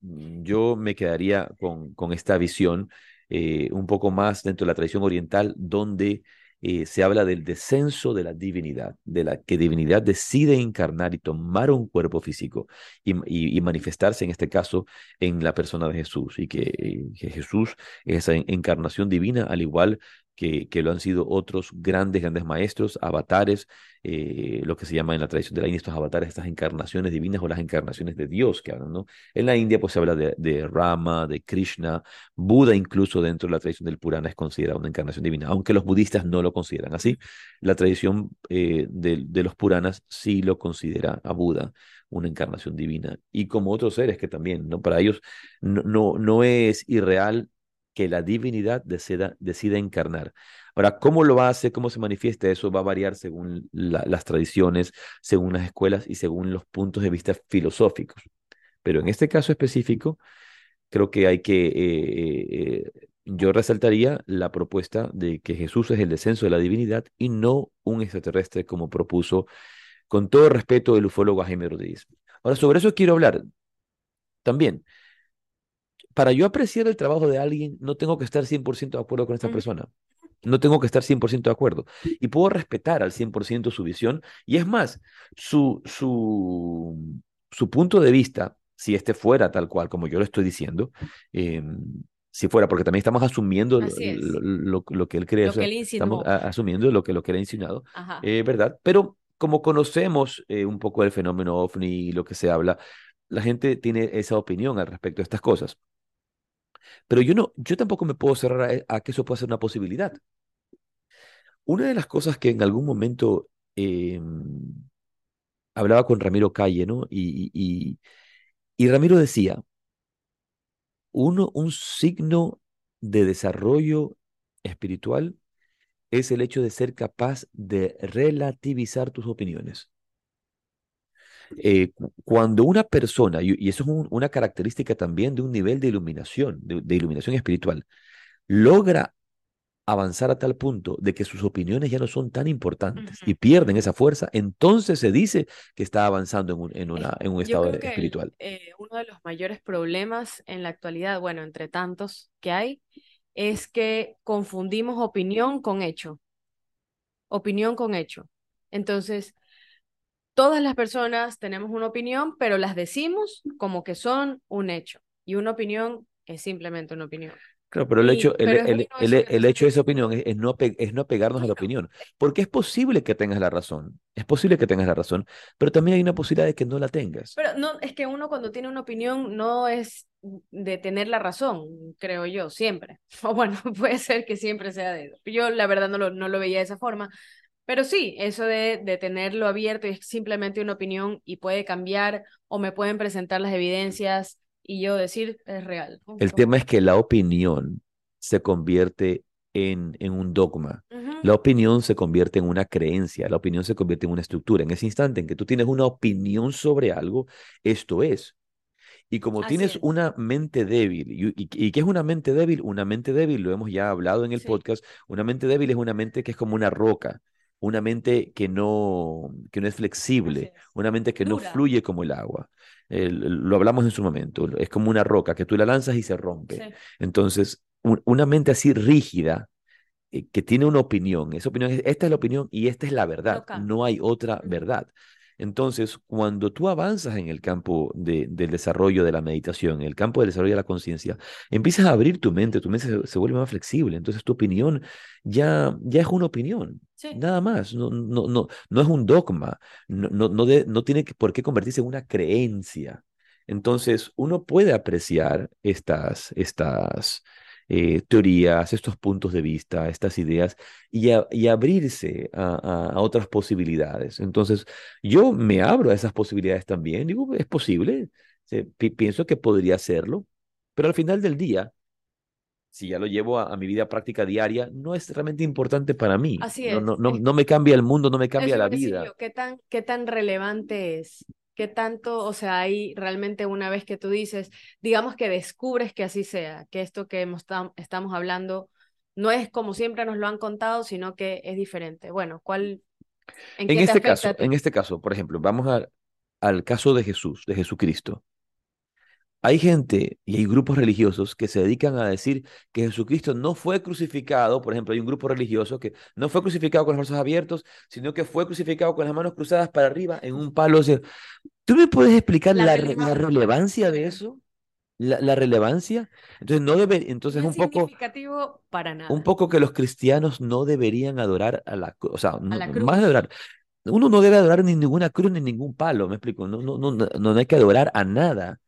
[SPEAKER 1] yo me quedaría con, con esta visión un poco más dentro de la tradición oriental, donde eh, se habla del descenso de la divinidad, de la que divinidad decide encarnar y tomar un cuerpo físico y, manifestarse, en este caso, en la persona de Jesús, y que, eh, Jesús es esa encarnación divina, al igual que, que lo han sido otros grandes, grandes maestros, avatares, eh, lo que se llama en la tradición de la India estos avatares, estas encarnaciones divinas o las encarnaciones de Dios que hablan, ¿no? En la India pues se habla de, de Rama, de Krishna, Buda incluso dentro de la tradición del Purana es considerado una encarnación divina, aunque los budistas no lo consideran así. La tradición eh, de, de los Puranas sí lo considera a Buda una encarnación divina. Y como otros seres que también, ¿no? Para ellos no, no, no es irreal que la divinidad decida, decida encarnar. Ahora, ¿cómo lo hace? ¿Cómo se manifiesta? Eso va a variar según las tradiciones, según las escuelas y según los puntos de vista filosóficos. Pero en este caso específico, creo que hay que, eh, eh, yo resaltaría la propuesta de que Jesús es el descenso de la divinidad y no un extraterrestre como propuso, con todo respeto, el ufólogo Jaime Rodríguez. Ahora, sobre eso quiero hablar también para yo apreciar el trabajo de alguien, no tengo que estar 100% de acuerdo con esta persona. No tengo que estar 100% de acuerdo. Y puedo respetar al 100% su visión. Y es más, su, su, su punto de vista, si este fuera tal cual como yo lo estoy diciendo, em, si fuera, porque también estamos asumiendo lo, lo, que él cree, estamos asumiendo lo que, lo que él ha insinuado, eh, ¿verdad? Pero como conocemos eh, un poco el fenómeno ovni y lo que se habla, la gente tiene esa opinión al respecto de estas cosas. Pero yo no, yo tampoco me puedo cerrar a, que eso pueda ser una posibilidad. Una de las cosas que en algún momento em, hablaba con Ramiro Calle, ¿no? Y, y, y Ramiro decía, uno, un signo de desarrollo espiritual es el hecho de ser capaz de relativizar tus opiniones. Eh, cuando una persona, y, eso es una característica también de un nivel de iluminación, de, iluminación espiritual, logra avanzar a tal punto de que sus opiniones ya no son tan importantes y pierden esa fuerza, entonces se dice que está avanzando en un, en una, en un estado espiritual.
[SPEAKER 2] Eh, uno de los mayores problemas en la actualidad, bueno, entre tantos que hay, es que confundimos opinión con hecho. Opinión con hecho. Entonces, todas las personas tenemos una opinión, pero las decimos como que son un hecho. Y una opinión es simplemente una opinión.
[SPEAKER 1] Claro, pero el hecho, el, el, el, hecho de esa opinión es, no, es no pegarnos a la opinión, porque es posible que tengas la razón, es posible que tengas la razón, pero también hay una posibilidad de que no la tengas.
[SPEAKER 2] Pero no, es que uno cuando tiene una opinión no es de tener la razón, creo yo, siempre. O bueno, puede ser que siempre sea de... Yo la verdad no lo, no lo veía de esa forma, pero sí, eso de, de tenerlo abierto es simplemente una opinión y puede cambiar o me pueden presentar las evidencias y yo decir es real.
[SPEAKER 1] El tema es que la opinión se convierte en, en un dogma. La opinión se convierte en una creencia, la opinión se convierte en una estructura. En ese instante en que tú tienes una opinión sobre algo, esto es. Y como tienes una mente débil, y, y, qué es una mente débil? Una mente débil, lo hemos ya hablado en el podcast, una mente débil es una mente que es como una roca una mente que no, que no es flexible, una mente que no fluye como el agua. lo hablamos en su momento, es como una roca que tú la lanzas y se rompe. Entonces, una mente así rígida, eh, que tiene una opinión, esa opinión es, esta es la opinión y esta es la verdad, no hay otra verdad. Entonces, cuando tú avanzas en el campo del desarrollo de la meditación, en el campo del desarrollo de la conciencia, empiezas a abrir tu mente, tu mente se, vuelve más flexible, entonces tu opinión ya, ya es una opinión, nada más, no, no, no, no es un dogma, no, no, no, no tiene por qué convertirse en una creencia. Entonces, uno puede apreciar estas, estas, eh, teorías, estos puntos de vista, estas ideas y, y abrirse a, a, otras posibilidades. Entonces, yo me abro a esas posibilidades también. Digo, es posible, pienso que podría hacerlo, pero al final del día, si ya lo llevo a, mi vida práctica diaria, no es realmente importante para mí.
[SPEAKER 2] Así
[SPEAKER 1] es. No, no, no, me cambia el mundo, no me cambia la vida.
[SPEAKER 2] ¿Qué tan, ¿Qué tan relevante es? Qué tanto, o sea, hay realmente una vez que tú dices, digamos que descubres que así sea, que esto que estamos hablando no es como siempre nos lo han contado, sino que es diferente. Bueno, ¿cuál?
[SPEAKER 1] En, este caso, en este caso, por ejemplo, vamos a, al caso de Jesús, de Jesucristo. Hay gente y hay grupos religiosos que se dedican a decir que Jesucristo no fue crucificado, por ejemplo, hay un grupo religioso que no fue crucificado con los brazos abiertos, sino que fue crucificado con las manos cruzadas para arriba en un palo. ¿Tú me puedes explicar la, relevancia de eso? la, la relevancia. Entonces, no debe, entonces
[SPEAKER 2] No
[SPEAKER 1] un
[SPEAKER 2] es
[SPEAKER 1] poco,
[SPEAKER 2] significativo para
[SPEAKER 1] un
[SPEAKER 2] nada.
[SPEAKER 1] poco que los cristianos no deberían adorar a la, o sea, no-
[SPEAKER 2] la
[SPEAKER 1] más
[SPEAKER 2] cruz.
[SPEAKER 1] de adorar, uno no debe adorar ni ninguna cruz ni ningún palo, me explico, no, no, no, no, no hay que adorar a nada.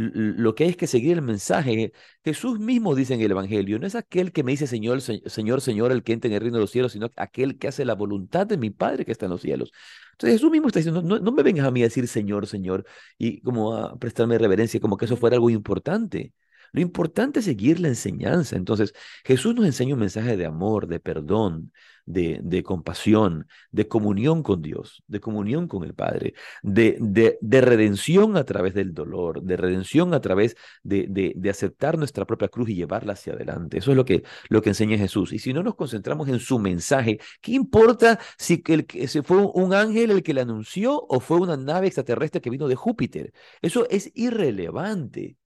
[SPEAKER 1] Lo que hay es que seguir el mensaje. Jesús mismo dice en el Evangelio, no es aquel que me dice Señor, Se- Señor, Señor, el que entra en el reino de los cielos, sino aquel que hace la voluntad de mi Padre que está en los cielos. Entonces Jesús mismo está diciendo, no, no me vengas a mí a decir Señor, Señor, y como a prestarme reverencia, como que eso fuera algo importante. Lo importante es seguir la enseñanza. Entonces, Jesús nos enseña un mensaje de amor, de perdón, de, de compasión, de comunión con Dios, de comunión con el Padre, de, de, de redención a través del dolor, de redención a través de, aceptar nuestra propia cruz y llevarla hacia adelante. Eso es lo que, lo que enseña Jesús. Y si no nos concentramos en su mensaje, ¿qué importa si, el, si fue un ángel el que le anunció o fue una nave extraterrestre que vino de Júpiter? Eso es irrelevante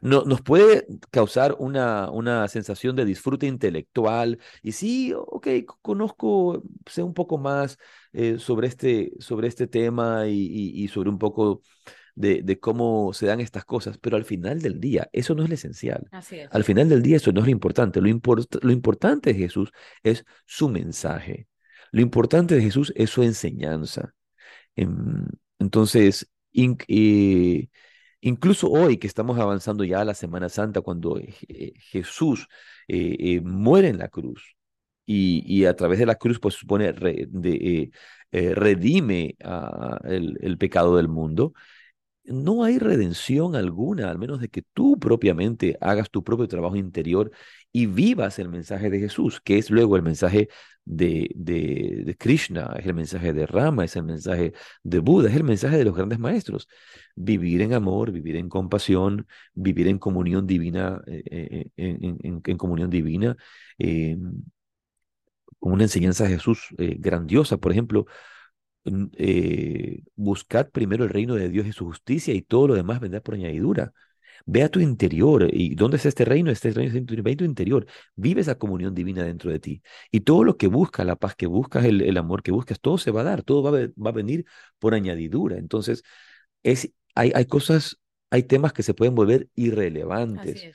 [SPEAKER 1] no, nos puede causar una, una sensación de disfrute intelectual. Y sí, ok, conozco, sé un poco más eh, sobre, este, sobre este tema y, y- y sobre un poco de, de cómo se dan estas cosas, pero al final del día, eso no es lo esencial.
[SPEAKER 2] Así es.
[SPEAKER 1] Al final del día, eso no es lo importante. Lo, import- lo importante de Jesús es su mensaje. Lo importante de Jesús es su enseñanza. Em, Entonces, eh, incluso hoy que estamos avanzando ya a la Semana Santa, cuando eh, Je- Jesús eh, eh, muere en la cruz y, a través de la cruz, pues supone, redime el, el pecado del mundo, no hay redención alguna, al menos de que tú propiamente hagas tu propio trabajo interior y vivas el mensaje de Jesús, que es luego el mensaje de, de, de Krishna, es el mensaje de Rama, es el mensaje de Buda, es el mensaje de los grandes maestros. Vivir en amor, vivir en compasión, vivir en comunión divina, eh, eh, en, en- en- comunión divina, eh, una enseñanza de Jesús grandiosa, por ejemplo buscad primero el reino de Dios y su justicia y todo lo demás vendrá por añadidura. Ve a tu interior. ¿Y dónde es este reino? Este reino es en tu, ve a tu interior. Vive esa comunión divina dentro de ti. Y todo lo que buscas, la paz que buscas, el, el amor que buscas, todo se va a dar, todo va a, ve- va a venir por añadidura. Entonces, es, hay, hay cosas, hay temas que se pueden volver
[SPEAKER 2] Así
[SPEAKER 1] irrelevantes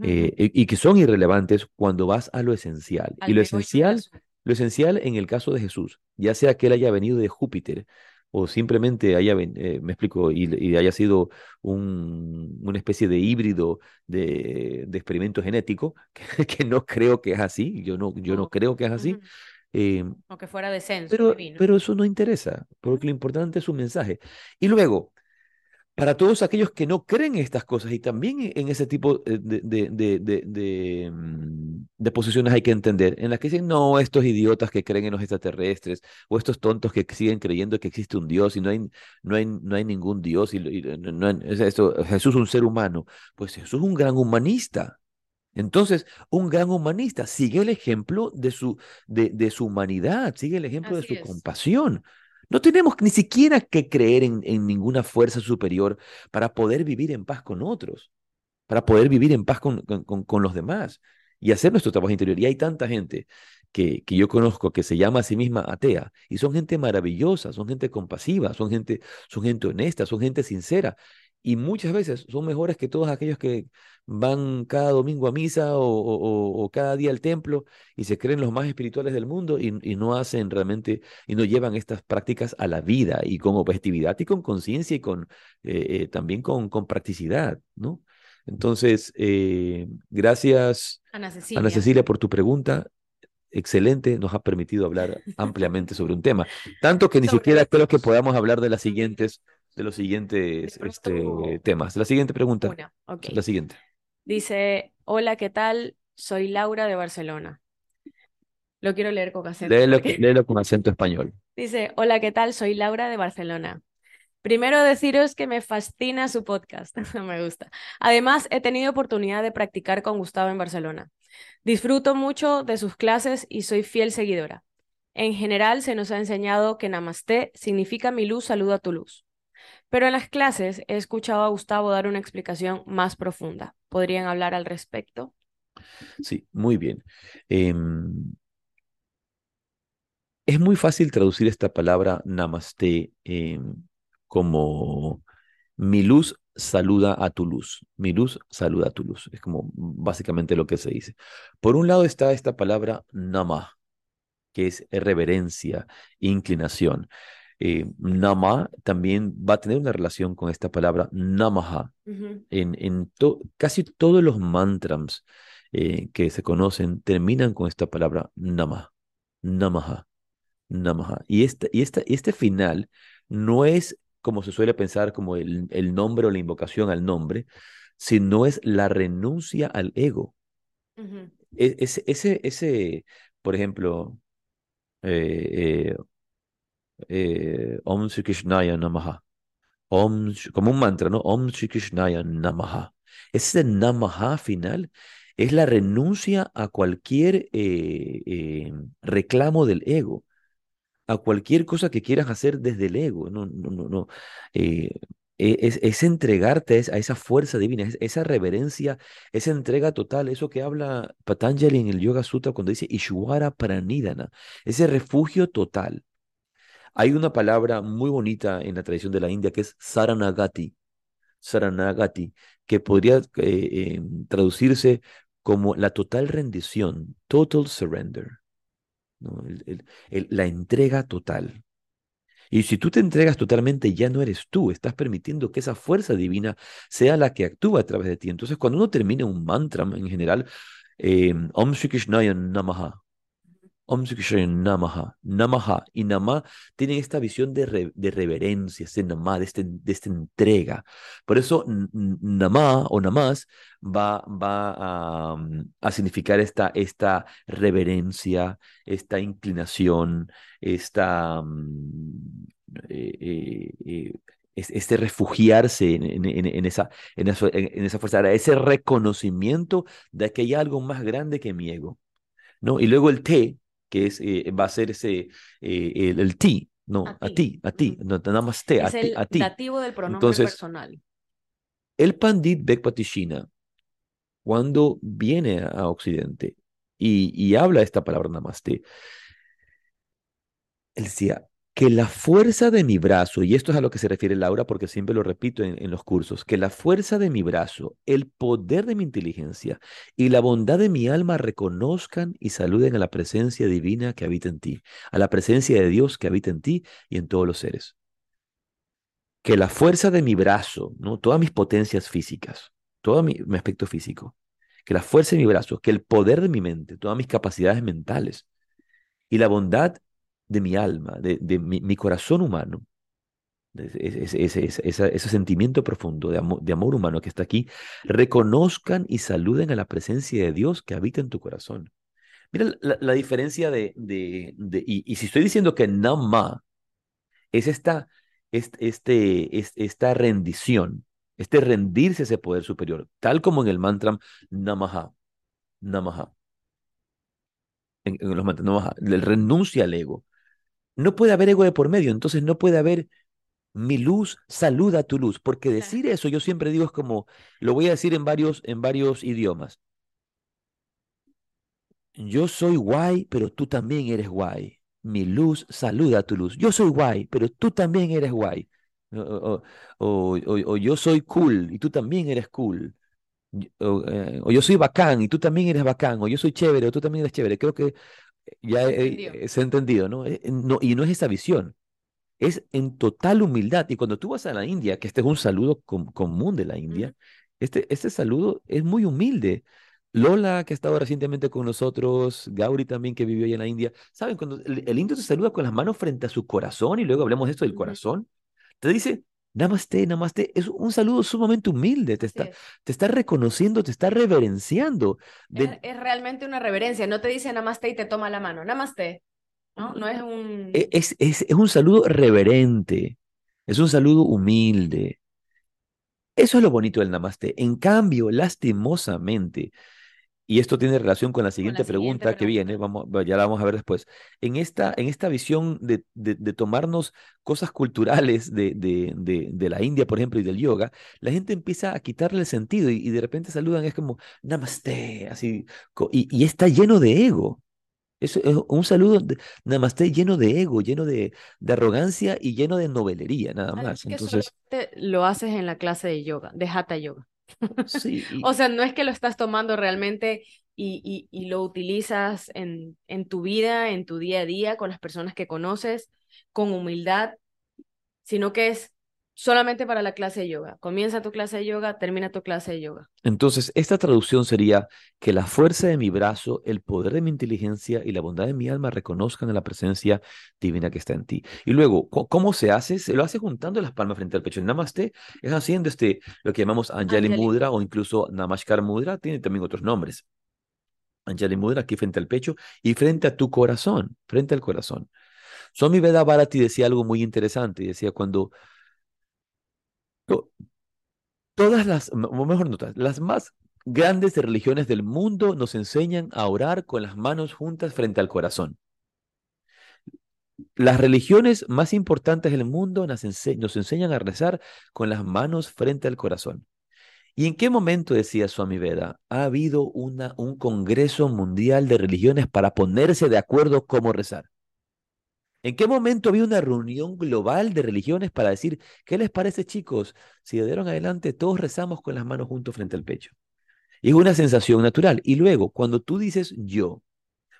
[SPEAKER 1] eh, y, y que son irrelevantes cuando vas a lo esencial. Y lo esencial, lo esencial en el caso de Jesús, ya sea que él haya venido de Júpiter o simplemente haya, eh, me explico, y, y haya sido un- una especie de híbrido de, de experimento genético, que, que no creo que es así, yo no, yo no creo que es así, eh,
[SPEAKER 2] o que fuera descenso
[SPEAKER 1] pero,
[SPEAKER 2] divino.
[SPEAKER 1] pero eso no interesa, porque lo importante es su mensaje. Y luego, para todos aquellos que no creen en estas cosas y también en en ese tipo eh, de, de, de, de, de, mm, de posiciones hay que entender, en las que dicen, no, estos idiotas que creen en los extraterrestres o estos tontos que siguen creyendo que existe un Dios y no hay, no hay, no hay ningún Dios y, no, hay- es esto, Jesús es un ser humano. Pues Jesús es un gran humanista. Entonces, un gran humanista sigue el ejemplo de su, de, su humanidad, sigue el ejemplo de su
[SPEAKER 2] es.
[SPEAKER 1] compasión. No tenemos ni siquiera que creer en, en ninguna fuerza superior para poder vivir en paz con otros, para poder vivir en paz con, con, con- los demás y hacer nuestro trabajo interior. Y hay tanta gente que, que yo conozco que se llama a sí misma atea y son gente maravillosa, son gente compasiva, son gente, son gente honesta, son gente sincera. Y muchas veces son mejores que todos aquellos que van cada domingo a misa o, o- o- o cada día al templo y se creen los más espirituales del mundo y, y no hacen realmente y no llevan estas prácticas a la vida y con objetividad y con conciencia y con eh, eh, también con, con practicidad, ¿no? Entonces, eh, gracias
[SPEAKER 2] Ana
[SPEAKER 1] Ana
[SPEAKER 2] Cecilia.
[SPEAKER 1] Por tu pregunta. Excelente, nos ha permitido hablar ampliamente sobre un tema, tanto que ni
[SPEAKER 2] Sobre
[SPEAKER 1] siquiera creo que podamos hablar de las siguientes, de los siguientes este, temas. La siguiente pregunta,
[SPEAKER 2] una.
[SPEAKER 1] La siguiente.
[SPEAKER 2] Dice, hola, ¿qué tal? Soy Laura de Barcelona. Lo quiero leer con acento
[SPEAKER 1] Léelo,
[SPEAKER 2] porque
[SPEAKER 1] léelo con acento español.
[SPEAKER 2] dice, hola, ¿qué tal? Soy Laura de Barcelona. Primero deciros que me fascina su podcast, me gusta. Además, he tenido oportunidad de practicar con Gustavo en Barcelona. Disfruto mucho de sus clases y soy fiel seguidora. En general, se nos ha enseñado que Namaste significa mi luz saluda tu luz. Pero en las clases he escuchado a Gustavo dar una explicación más profunda. ¿Podrían hablar al respecto?
[SPEAKER 1] Sí, muy bien. Em, es muy fácil traducir esta palabra namaste em, como Mi luz saluda a tu luz. Mi luz saluda a tu luz. Es como básicamente lo que se dice. Por un lado está esta palabra nama, que es reverencia, inclinación. Eh, nama también va a tener una relación con esta palabra namaha. En, en casi todos los mantras eh, que se conocen terminan con esta palabra nama, namaha, namaha. Y, esta, y, esta, y este final no es como se suele pensar como el, el nombre o la invocación al nombre, sino es la renuncia al ego. Ese, ese, ese, por ejemplo, eh, eh, eh, Om Sri Krishnaya Namaha. Om, como un mantra, ¿no? Om Sri Krishnaya Namaha. Ese Namaha final es la renuncia a cualquier reclamo del ego a cualquier cosa que quieras hacer desde el ego. No, no, no, no. Eh, e, es, entregarte a esa fuerza divina, esa reverencia, esa entrega total, eso que habla Patanjali en el Yoga Sutra cuando dice Ishwara Pranidhana, ese refugio total. Hay una palabra muy bonita en la tradición de la India que es Saranagati, Saranagati, que podría eh, em, traducirse como la total rendición, total surrender la entrega total. Y si tú te entregas totalmente, ya no eres tú, estás permitiendo que esa fuerza divina sea la que actúa a través de ti. Entonces, cuando uno termina un mantra en general, eh, Om Shri Krishnaya Namaha, Om Namaha. Namaha y Nama tienen esta visión de, de reverencia, este Nama, de, este, de esta entrega. Por eso Nama o Namas va, va a, significar esta, esta reverencia, esta inclinación, esta, eh, eh, eh, este refugiarse en, en, esa, en, esa, en esa fuerza, ese reconocimiento de que hay algo más grande que mi ego. ¿no? Y luego el te, que es, eh, va a ser ese, eh, el, el, ti, no, a ti, a ti, no, nada más te, a, ti, a ti.
[SPEAKER 2] nativo del pronombre Entonces, personal.
[SPEAKER 1] El Pandit Bekpatishina, cuando viene a Occidente y, y habla esta palabra namaste, él decía, que la fuerza de mi brazo, y esto es a lo que se refiere Laura porque siempre lo repito en, los cursos, que la fuerza de mi brazo, el poder de mi inteligencia y la bondad de mi alma reconozcan y saluden a la presencia divina que habita en ti, a la presencia de Dios que habita en ti y en todos los seres. Que la fuerza de mi brazo, ¿no? todas mis potencias físicas, todo mi, mi aspecto físico, que la fuerza de mi brazo, que el poder de mi mente, todas mis capacidades mentales y la bondad de mi alma, de, mi, corazón humano, ese, sentimiento profundo de amor, de amor humano que está aquí, reconozcan y saluden a la presencia de Dios que habita en tu corazón. Mira la, diferencia de, de, y, si estoy diciendo que Nama es esta, este, esta rendición, este rendirse a ese poder superior, tal como en el mantra Namaha, Namaha. En, los mantras Namaha, el renuncia al ego, no puede haber ego de por medio, entonces no puede haber mi luz saluda a tu luz, porque decir eso yo siempre digo es como, lo voy a decir en varios, en varios idiomas. Yo soy guay, pero tú también eres guay. Mi luz saluda a tu luz. Yo soy guay, pero tú también eres guay. O, o, yo soy cool y tú también eres cool. Eh, o, yo soy bacán y tú también eres bacán. O yo soy chévere o tú también eres chévere. Creo que ya se ha entendido, ¿no? Eh, ¿no? Y no es esa visión, es en total humildad. Y cuando tú vas a la India, que este es un saludo común de la India, este, este saludo es muy humilde. Lola, que ha estado recientemente con nosotros, Gauri también, que vivió allá en la India, ¿saben? Cuando el, indio te saluda con las manos frente a su corazón, y luego hablemos de esto del corazón, te dice, Namaste, namaste, es un saludo sumamente humilde, te está, te está reconociendo, te está reverenciando.
[SPEAKER 2] Es, realmente una reverencia, no te dice namaste y te toma la mano, namaste, ¿no? No es un...
[SPEAKER 1] E, es, es, es un saludo reverente, es un saludo humilde. Eso es lo bonito del namaste. En cambio, lastimosamente, y esto tiene relación con la siguiente, pregunta, que viene, vamos, ya la vamos a ver después. En esta, en esta visión de, de, tomarnos cosas culturales de, de, de, la India, por ejemplo, y del yoga, la gente empieza a quitarle el sentido y, de repente saludan, es como namaste, así, y, y está lleno de ego. Es, es un saludo de- namaste lleno de ego, lleno de, de arrogancia y lleno de novelería, nada más. Entonces,
[SPEAKER 2] lo haces en la clase de yoga, de Hatha Yoga.
[SPEAKER 1] Sí,
[SPEAKER 2] O sea, no es que lo estás tomando realmente y, y, y lo utilizas en, en tu vida, en tu día a día, con las personas que conoces, con humildad, sino que es solamente para la clase de yoga. Comienza tu clase de yoga, termina tu clase de yoga.
[SPEAKER 1] entonces esta traducción sería que la fuerza de mi brazo, el poder de mi inteligencia y la bondad de mi alma reconozcan la presencia divina que está en ti. Y luego, ¿cómo se hace? Se lo hace juntando las palmas frente al pecho. El Namaste es haciendo este, lo que llamamos Anjali
[SPEAKER 2] Anjali
[SPEAKER 1] Mudra o incluso Namaskar Mudra, tiene también otros nombres. Anjali Mudra aquí frente al pecho y frente a tu corazón, frente al corazón. Swami Veda Bharati decía algo muy interesante, y decía cuando to- todas las, o mejor nota, las más grandes religiones del mundo nos enseñan a orar con las manos juntas frente al corazón. Las religiones más importantes del mundo nos enseñan a rezar con las manos frente al corazón. ¿Y en qué momento, decía Swami Veda, ha habido una, un congreso mundial de religiones para ponerse de acuerdo cómo rezar? ¿En qué momento había una reunión global de religiones para decir, ¿qué les parece, chicos? Si de adelante todos rezamos con las manos juntos frente al pecho. Y es una sensación natural. Y luego, cuando tú dices yo,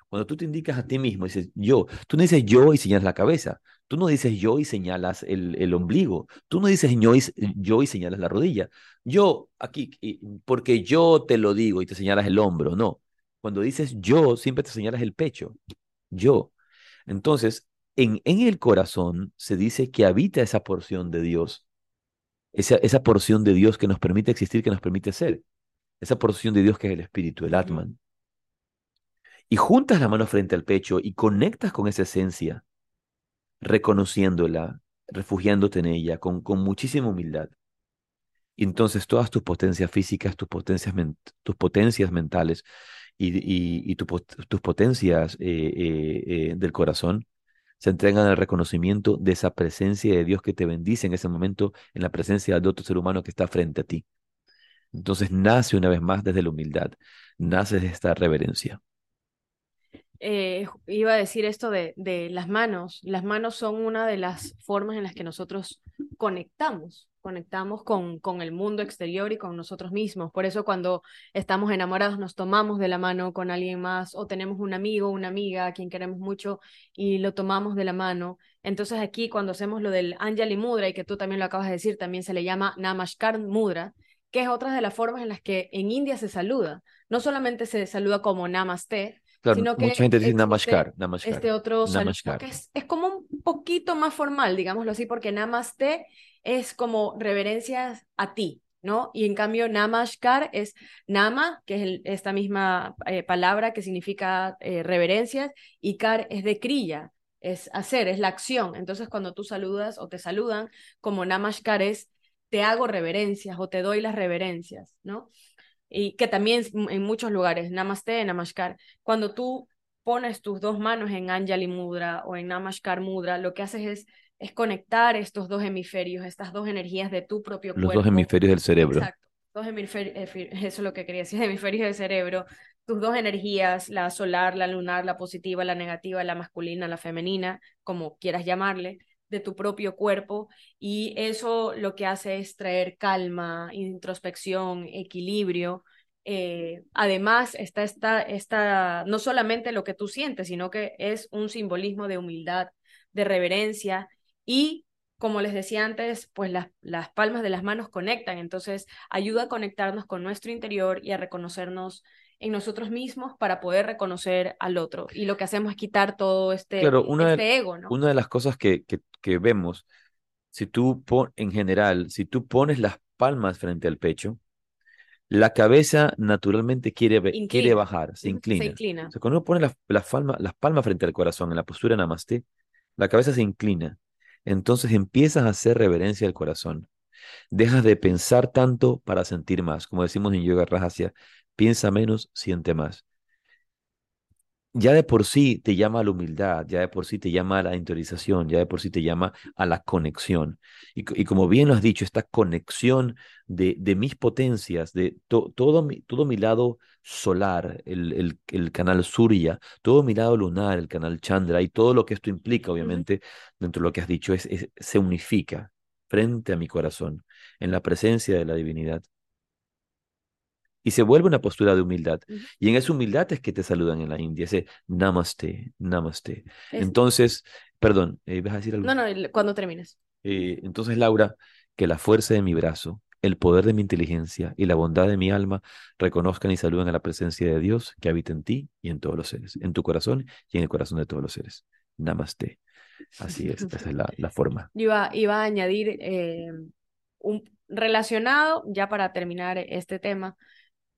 [SPEAKER 1] cuando tú te indicas a ti mismo, dices yo, tú no dices yo y señalas la cabeza. Tú no dices yo y señalas el, ombligo. Tú no dices yo y, yo y señalas la rodilla. Yo, aquí, porque yo te lo digo y te señalas el hombro. No. Cuando dices yo, siempre te señalas el pecho. Yo. Entonces, en, en el corazón se dice que habita esa porción de Dios, esa, esa porción de Dios que nos permite existir, que nos permite ser, esa porción de Dios que es el espíritu, el. Atman. Y juntas la mano frente al pecho y conectas con esa esencia, reconociéndola, refugiándote en ella, con, con muchísima humildad. Y entonces todas tus potencias físicas, tus potencias, tus potencias mentales y, y- y tu pot- tus potencias eh, eh, eh, del corazón se entregan al reconocimiento de esa presencia de Dios que te bendice en ese momento, en la presencia de otro ser humano que está frente a ti. Entonces nace una vez más desde la humildad, nace de esta reverencia.
[SPEAKER 2] eh, iba a decir esto de, de las manos. Las manos son una de las formas en las que nosotros conectamos, conectamos con, con el mundo exterior y con nosotros mismos. Por eso cuando estamos enamorados nos tomamos de la mano con alguien más o tenemos un amigo, una amiga a quien queremos mucho y lo tomamos de la mano. Entonces aquí cuando hacemos lo del Anjali Mudra y que tú también lo acabas de decir, también se le llama Namaskar Mudra, que es otra de las formas en las que en India se saluda. No solamente se saluda como Namaste,
[SPEAKER 1] Claro,
[SPEAKER 2] sino que
[SPEAKER 1] mucha gente dice Namaskar, Namaskar,
[SPEAKER 2] este otro
[SPEAKER 1] Namaskar.
[SPEAKER 2] que es, es como un poquito más formal, digámoslo así, porque Namaste es como reverencias a ti, ¿no? Y en cambio Namaskar es Nama, que es esta misma eh, palabra que significa eh, reverencias, y Kar es de Kriya, es hacer, es la acción. Entonces cuando tú saludas o te saludan, como Namaskar es te hago reverencias o te doy las reverencias, ¿no? y que también en muchos lugares, Namaste, Namaskar, cuando tú pones tus dos manos en Anjali Mudra o en Namaskar Mudra, lo que haces es, es conectar estos dos hemisferios, estas dos energías de tu propio
[SPEAKER 1] Los dos
[SPEAKER 2] cuerpo.
[SPEAKER 1] hemisferios del cerebro.
[SPEAKER 2] Exacto, dos hemisferios, eso es lo que quería decir, hemisferios del cerebro, tus dos energías, la solar, la lunar, la positiva, la negativa, la masculina, la femenina, como quieras llamarle, de tu propio cuerpo y eso lo que hace es traer calma, introspección, equilibrio. Eh, además, está esta, esta, no solamente lo que tú sientes, sino que es un simbolismo de humildad, de reverencia y, como les decía antes, pues las, las palmas de las manos conectan, entonces ayuda a conectarnos con nuestro interior y a reconocernos en nosotros mismos para poder reconocer al otro. Y lo que hacemos es quitar todo este,
[SPEAKER 1] Claro, una, de-
[SPEAKER 2] este ego, ¿no?
[SPEAKER 1] una de las cosas que, que, que vemos, si tú pon, en general, si tú pones las palmas frente al pecho, la cabeza naturalmente quiere, quiere bajar, se
[SPEAKER 2] Se
[SPEAKER 1] inclina.
[SPEAKER 2] inclina.
[SPEAKER 1] O sea, cuando uno pone las, las palmas, las palmas frente al corazón en la postura Namaste, la cabeza se inclina. Entonces empiezas a hacer reverencia al corazón. Dejas de pensar tanto para sentir más. Como decimos en Yoga Rajasya, piensa menos, siente más. Ya de por sí te llama a la humildad, ya de por sí te llama a la interiorización, ya de por sí te llama a la conexión. Y, y como bien lo has dicho, esta conexión de, de mis potencias, de todo, mi, todo mi lado solar, el, el, el, canal Surya, todo mi lado lunar, el canal Chandra, y todo lo que esto implica, obviamente, dentro de lo que has dicho, es, se unifica frente a mi corazón, en la presencia de la divinidad y se vuelve una postura de humildad. Y en esa humildad es que te saludan en la India, ese namaste, namaste. Entonces, perdón, eh, ¿vas a decir algo?
[SPEAKER 2] No, no, cuando termines.
[SPEAKER 1] Eh, entonces, Laura, que la fuerza de mi brazo, el poder de mi inteligencia y la bondad de mi alma reconozcan y saluden a la presencia de Dios que habita en ti y en todos los seres, en tu corazón y en el corazón de todos los seres. Namaste. Así es, esa es la, forma.
[SPEAKER 2] Iba, iba a añadir eh, un relacionado, ya para terminar este tema,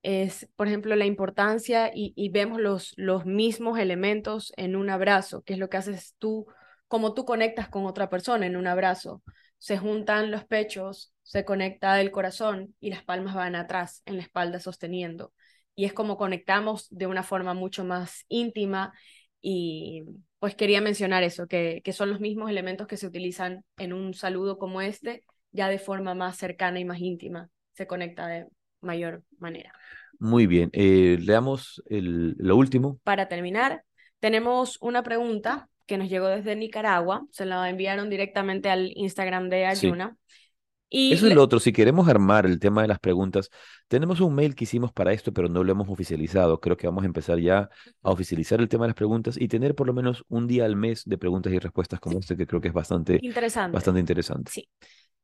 [SPEAKER 2] es, por ejemplo, la importancia y, vemos los, mismos elementos en un abrazo, que es lo que haces tú, como tú conectas con otra persona en un abrazo. Se juntan los pechos, se conecta el corazón y las palmas van atrás en la espalda sosteniendo. Y es como conectamos de una forma mucho más íntima y pues quería mencionar eso, que, que son los mismos elementos que se utilizan en un saludo como este, ya de forma más cercana y más íntima. Se conecta de mayor manera.
[SPEAKER 1] Muy bien, eh, leamos el, lo último.
[SPEAKER 2] Para terminar, tenemos una pregunta que nos llegó desde Nicaragua, se la enviaron directamente al Instagram de Ayuna.
[SPEAKER 1] Y Eso es lo otro, si queremos armar el tema de las preguntas, tenemos un mail que hicimos para esto, pero no lo hemos oficializado. Creo que vamos a empezar ya a oficializar el tema de las preguntas y tener por lo menos un día al mes de preguntas y respuestas como este, que creo que es bastante interesante. Bastante interesante.
[SPEAKER 2] Sí.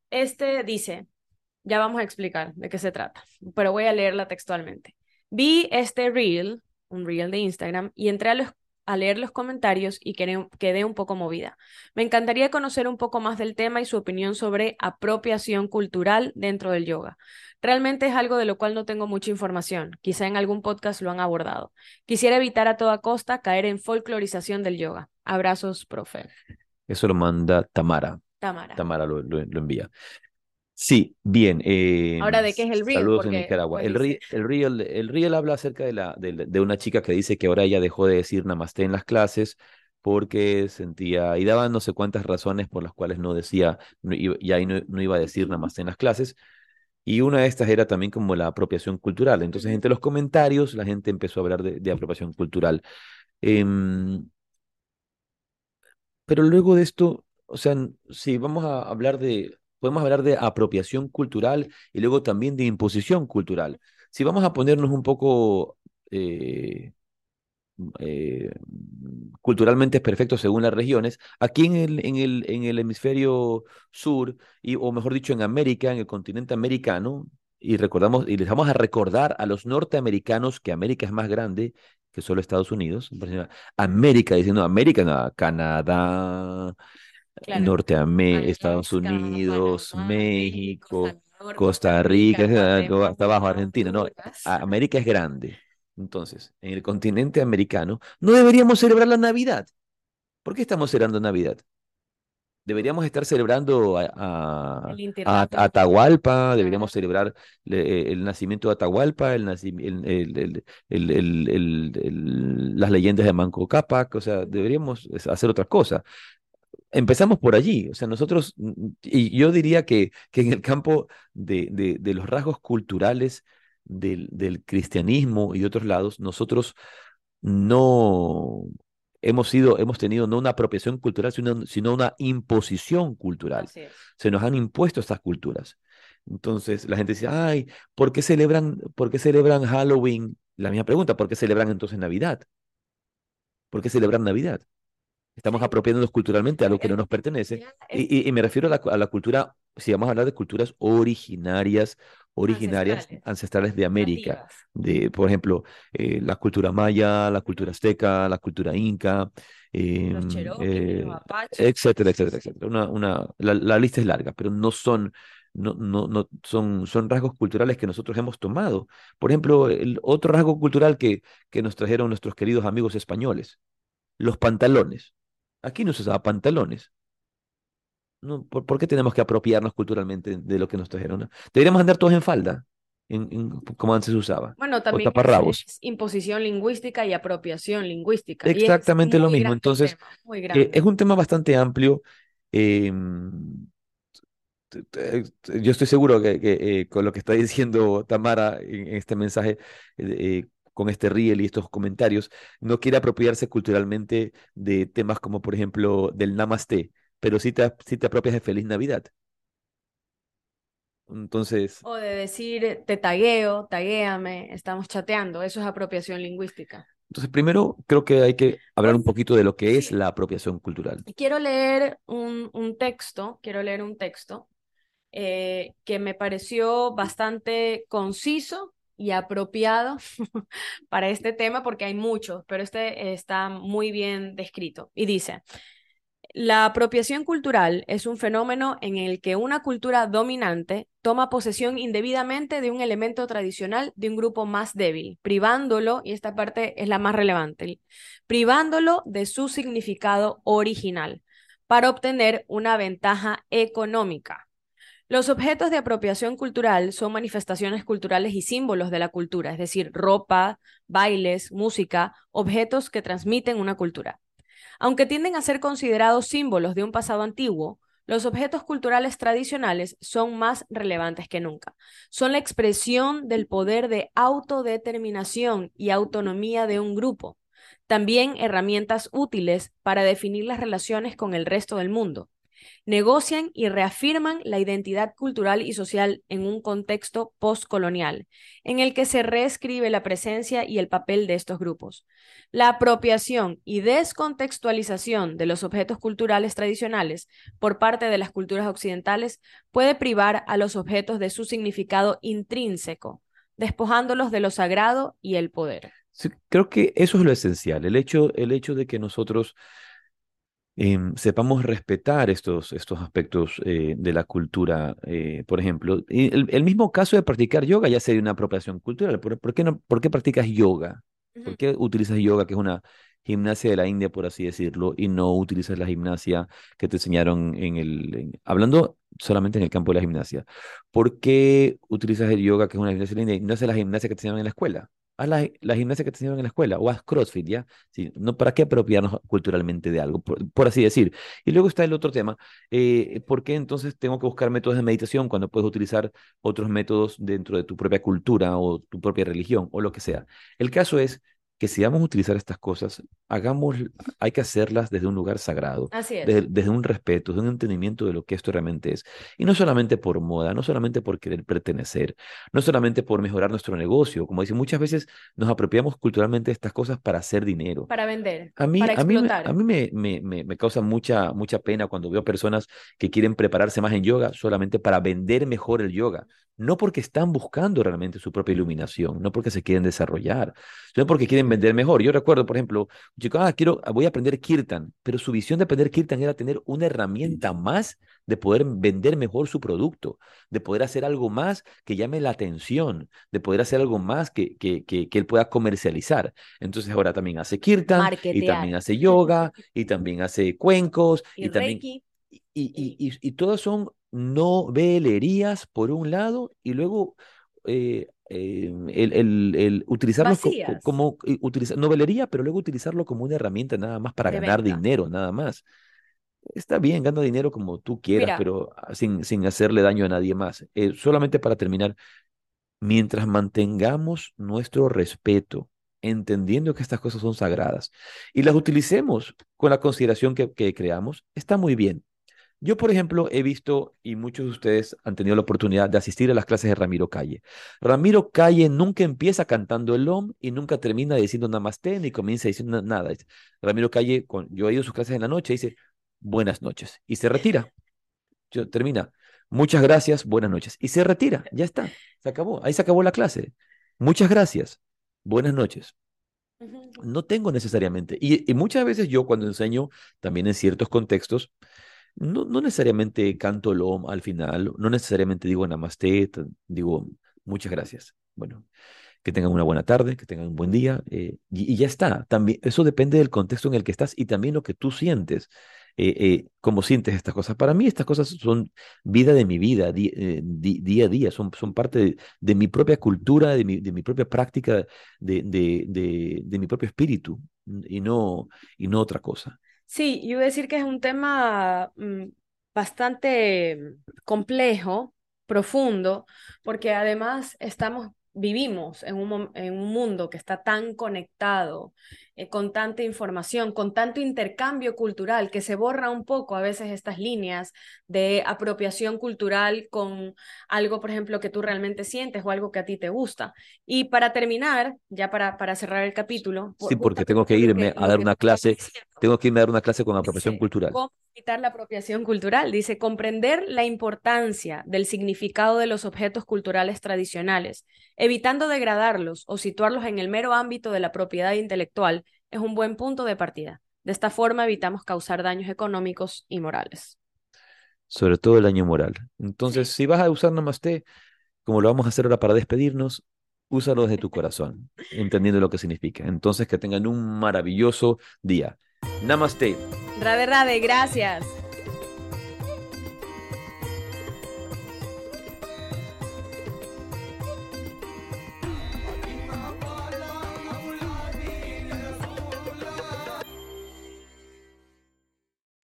[SPEAKER 2] Este dice, ya vamos a explicar de qué se trata, pero voy a leerla textualmente. Vi este reel, un reel de Instagram, y entré a, a leer los comentarios y quedé, quedé un poco movida. Me encantaría conocer un poco más del tema y su opinión sobre apropiación cultural dentro del yoga. Realmente es algo de lo cual no tengo mucha información. Quizá en algún podcast lo han abordado. Quisiera evitar a toda costa caer en folclorización del yoga. Abrazos, profe.
[SPEAKER 1] Eso lo manda Tamara.
[SPEAKER 2] Tamara.
[SPEAKER 1] Tamara lo, lo envía. Sí, bien.
[SPEAKER 2] Eh, Ahora, ¿de qué es el Real?
[SPEAKER 1] Saludos en Nicaragua. El, el, el, Real habla acerca de, la, de, una chica que dice que ahora ella dejó de decir Namaste en las clases porque sentía, y daba no sé cuántas razones por las cuales no decía, y ahí no, iba a decir Namaste en las clases. Y una de estas era también como la apropiación cultural. Entonces, entre los comentarios, la gente empezó a hablar de, apropiación cultural. Em, pero luego de esto, o sea, si vamos a hablar de podemos hablar de apropiación cultural y luego también de imposición cultural. Si vamos a ponernos un poco eh, eh, culturalmente perfectos según las regiones, aquí en el, en el, en el hemisferio sur, y, o mejor dicho, en América, en el continente americano, y recordamos, y les vamos a recordar a los norteamericanos que América es más grande que solo Estados Unidos. América, diciendo América, Canadá, Norteamérica, Estados Unidos, México, Costa Rica, hasta abajo Argentina, no, América es grande. Entonces, en el continente americano no deberíamos celebrar la Navidad. ¿Por qué estamos celebrando Navidad? Deberíamos estar celebrando a, Atahualpa, deberíamos celebrar el nacimiento de Atahualpa, el, las leyendas de Manco Cápac, o sea, deberíamos hacer otra cosa empezamos por allí. O sea, nosotros, mm, y yo diría que, que en el campo de, de, los rasgos culturales del, del, cristianismo y de otros lados, nosotros no hemos sido, hemos tenido no una apropiación cultural, sino, sino una imposición cultural. Se nos han impuesto estas culturas. Entonces la gente dice, ay, ¿por qué celebran, por qué celebran Halloween? La misma pregunta, ¿por qué celebran entonces Navidad? ¿Por qué celebran Navidad? Estamos apropiándonos culturalmente a lo que no nos pertenece. Y, y, me refiero a la, a la, cultura, si vamos a hablar de culturas originarias, originarias, ancestrales, de América. De, por ejemplo, eh, la cultura maya, la cultura azteca, la cultura inca, eh, eh, etcétera, etcétera, etcétera. Una, una, la, la, lista es larga, pero no son, no, no, no, son, son rasgos culturales que nosotros hemos tomado. Por ejemplo, el otro rasgo cultural que, que nos trajeron nuestros queridos amigos españoles, los pantalones. Aquí no se usaba pantalones. No, ¿por, qué tenemos que apropiarnos culturalmente de lo que nos trajeron? Deberíamos andar todos en falda. en, en- como antes se usaba.
[SPEAKER 2] Bueno,
[SPEAKER 1] O
[SPEAKER 2] también es,
[SPEAKER 1] taparrabos.
[SPEAKER 2] es imposición lingüística y apropiación lingüística.
[SPEAKER 1] Exactamente lo mismo. Entonces,
[SPEAKER 2] tema,
[SPEAKER 1] eh, es un tema bastante amplio. em, te- yo estoy seguro que, que, eh, con lo que está diciendo Tamara en, en este mensaje, eh, eh, con este reel y estos comentarios, no quiere apropiarse culturalmente de temas como, por ejemplo, del Namaste, pero sí te, sí te apropias de Feliz Navidad. Entonces,
[SPEAKER 2] O de decir, te tagueo, taguéame, estamos chateando, eso es apropiación lingüística.
[SPEAKER 1] entonces, primero creo que hay que hablar un
[SPEAKER 2] Hoy,
[SPEAKER 1] poquito de lo que es la apropiación cultural.
[SPEAKER 2] quiero leer un, un texto, quiero leer un texto eh, que me pareció bastante conciso y apropiado para este tema porque hay muchos, pero este está muy bien descrito. Y dice, la apropiación cultural es un fenómeno en el que una cultura dominante toma posesión indebidamente de un elemento tradicional de un grupo más débil, privándolo, y esta parte es la más relevante, privándolo de su significado original para obtener una ventaja económica. Los objetos de apropiación cultural son manifestaciones culturales y símbolos de la cultura, es decir, ropa, bailes, música, objetos que transmiten una cultura. Aunque tienden a ser considerados símbolos de un pasado antiguo, los objetos culturales tradicionales son más relevantes que nunca. Son la expresión del poder de autodeterminación y autonomía de un grupo. También herramientas útiles para definir las relaciones con el resto del mundo. Negocian y reafirman la identidad cultural y social en un contexto postcolonial, en el que se reescribe la presencia y el papel de estos grupos. La apropiación y descontextualización de los objetos culturales tradicionales por parte de las culturas occidentales puede privar a los objetos de su significado intrínseco, despojándolos de lo sagrado y el poder.
[SPEAKER 1] Creo que eso es lo esencial, el hecho, el hecho de que nosotros em, sepamos respetar estos, estos aspectos eh, de la cultura, eh, por ejemplo. El, el mismo caso de practicar yoga ya sería una apropiación cultural. ¿Por, por qué no, por qué practicas yoga? ¿Por qué utilizas yoga, que es una gimnasia de la India, por así decirlo, y no utilizas la gimnasia que te enseñaron en el... en- hablando solamente en el campo de la gimnasia. ¿Por qué utilizas el yoga, que es una gimnasia de la India, y no haces la gimnasia que te enseñaron en la escuela? Haz la, gimnasia que te enseñaron en la escuela, o haz CrossFit, ¿ya? Sí, no, ¿para qué apropiarnos culturalmente de algo, por, por así decir? Y luego está el otro tema, eh, ¿por qué entonces tengo que buscar métodos de meditación cuando puedes utilizar otros métodos dentro de tu propia cultura o tu propia religión o lo que sea? El caso es que si vamos a utilizar estas cosas, hagamos, hay que hacerlas desde un lugar sagrado,
[SPEAKER 2] Así es.
[SPEAKER 1] desde, desde un respeto, desde un entendimiento de lo que esto realmente es. Y no solamente por moda, no solamente por querer pertenecer, no solamente por mejorar nuestro negocio. Como dicen, muchas veces nos apropiamos culturalmente de estas cosas para hacer dinero.
[SPEAKER 2] Para vender,
[SPEAKER 1] A mí,
[SPEAKER 2] para
[SPEAKER 1] a mí, a mí me, me, me, me causa mucha, mucha pena cuando veo personas que quieren prepararse más en yoga solamente para vender mejor el yoga. No porque están buscando realmente su propia iluminación, no porque se quieren desarrollar, sino porque quieren vender mejor. Yo recuerdo, por ejemplo, un chico, ah, quiero, voy a aprender kirtan, pero su visión de aprender kirtan era tener una herramienta más de poder vender mejor su producto, de poder hacer algo más que llame la atención, de poder hacer algo más que, que, que, que él pueda comercializar. Entonces ahora también hace kirtan y también hace yoga y también hace cuencos
[SPEAKER 2] Y
[SPEAKER 1] y también
[SPEAKER 2] Reiki.
[SPEAKER 1] y, y, y, y todas son novelerías por un lado y luego eh, eh, el, el, el
[SPEAKER 2] Vacías.
[SPEAKER 1] como eh, utilizar novelería, pero luego utilizarlo como una herramienta nada más para
[SPEAKER 2] De
[SPEAKER 1] ganar
[SPEAKER 2] venta.
[SPEAKER 1] dinero, nada más. Está bien, gana dinero como tú quieras,
[SPEAKER 2] Mira.
[SPEAKER 1] pero ah, sin, sin hacerle daño a nadie más. Eh, solamente para terminar, mientras mantengamos nuestro respeto, entendiendo que estas cosas son sagradas y las utilicemos con la consideración que, que creamos, está muy bien. Yo, por ejemplo, he visto, y muchos de ustedes han tenido la oportunidad de asistir a las clases de Ramiro Calle. Ramiro Calle nunca empieza cantando el OM y nunca termina diciendo namaste ni comienza diciendo na- nada. Ramiro Calle, con, yo he ido a sus clases en la noche, dice buenas noches y se retira. Yo, termina, muchas gracias, buenas noches y se retira. Ya está, se acabó. Ahí se acabó la clase. Muchas gracias, buenas noches. No tengo necesariamente. Y, y muchas veces yo cuando enseño, también en ciertos contextos, no, necesariamente canto el Om al final, no necesariamente digo namaste, digo muchas gracias. Bueno, que tengan una buena tarde, que tengan un buen día, eh, y, ya está. También, eso depende del contexto en el que estás y también lo que tú sientes. eh, eh, cómo sientes estas cosas. Para mí estas cosas son vida de mi vida, día a día, son, parte de, mi propia cultura, de mi, propia práctica, de, de, mi propio espíritu y no, y no otra cosa.
[SPEAKER 2] Sí, yo voy a decir que es un tema mm, bastante complejo, profundo, porque además estamos vivimos en un, en un mundo que está tan conectado, eh, con tanta información, con tanto intercambio cultural, que se borra un poco a veces estas líneas de apropiación cultural con algo, por ejemplo, que tú realmente sientes o algo que a ti te gusta. Y para terminar, ya para, para cerrar el capítulo.
[SPEAKER 1] sí, porque tengo que irme a dar una clase, tengo que irme a dar una clase con apropiación cultural
[SPEAKER 2] evitar la apropiación cultural. Dice, comprender la importancia del significado de los objetos culturales tradicionales, evitando degradarlos o situarlos en el mero ámbito de la propiedad intelectual, es un buen punto de partida. De esta forma evitamos causar daños económicos y morales.
[SPEAKER 1] Sobre todo el daño moral. Entonces, si vas a usar Namaste, como lo vamos a hacer ahora para despedirnos, úsalo desde tu corazón, entendiendo lo que significa. Entonces, que tengan un maravilloso día. Namaste.
[SPEAKER 2] Rade, rade, gracias.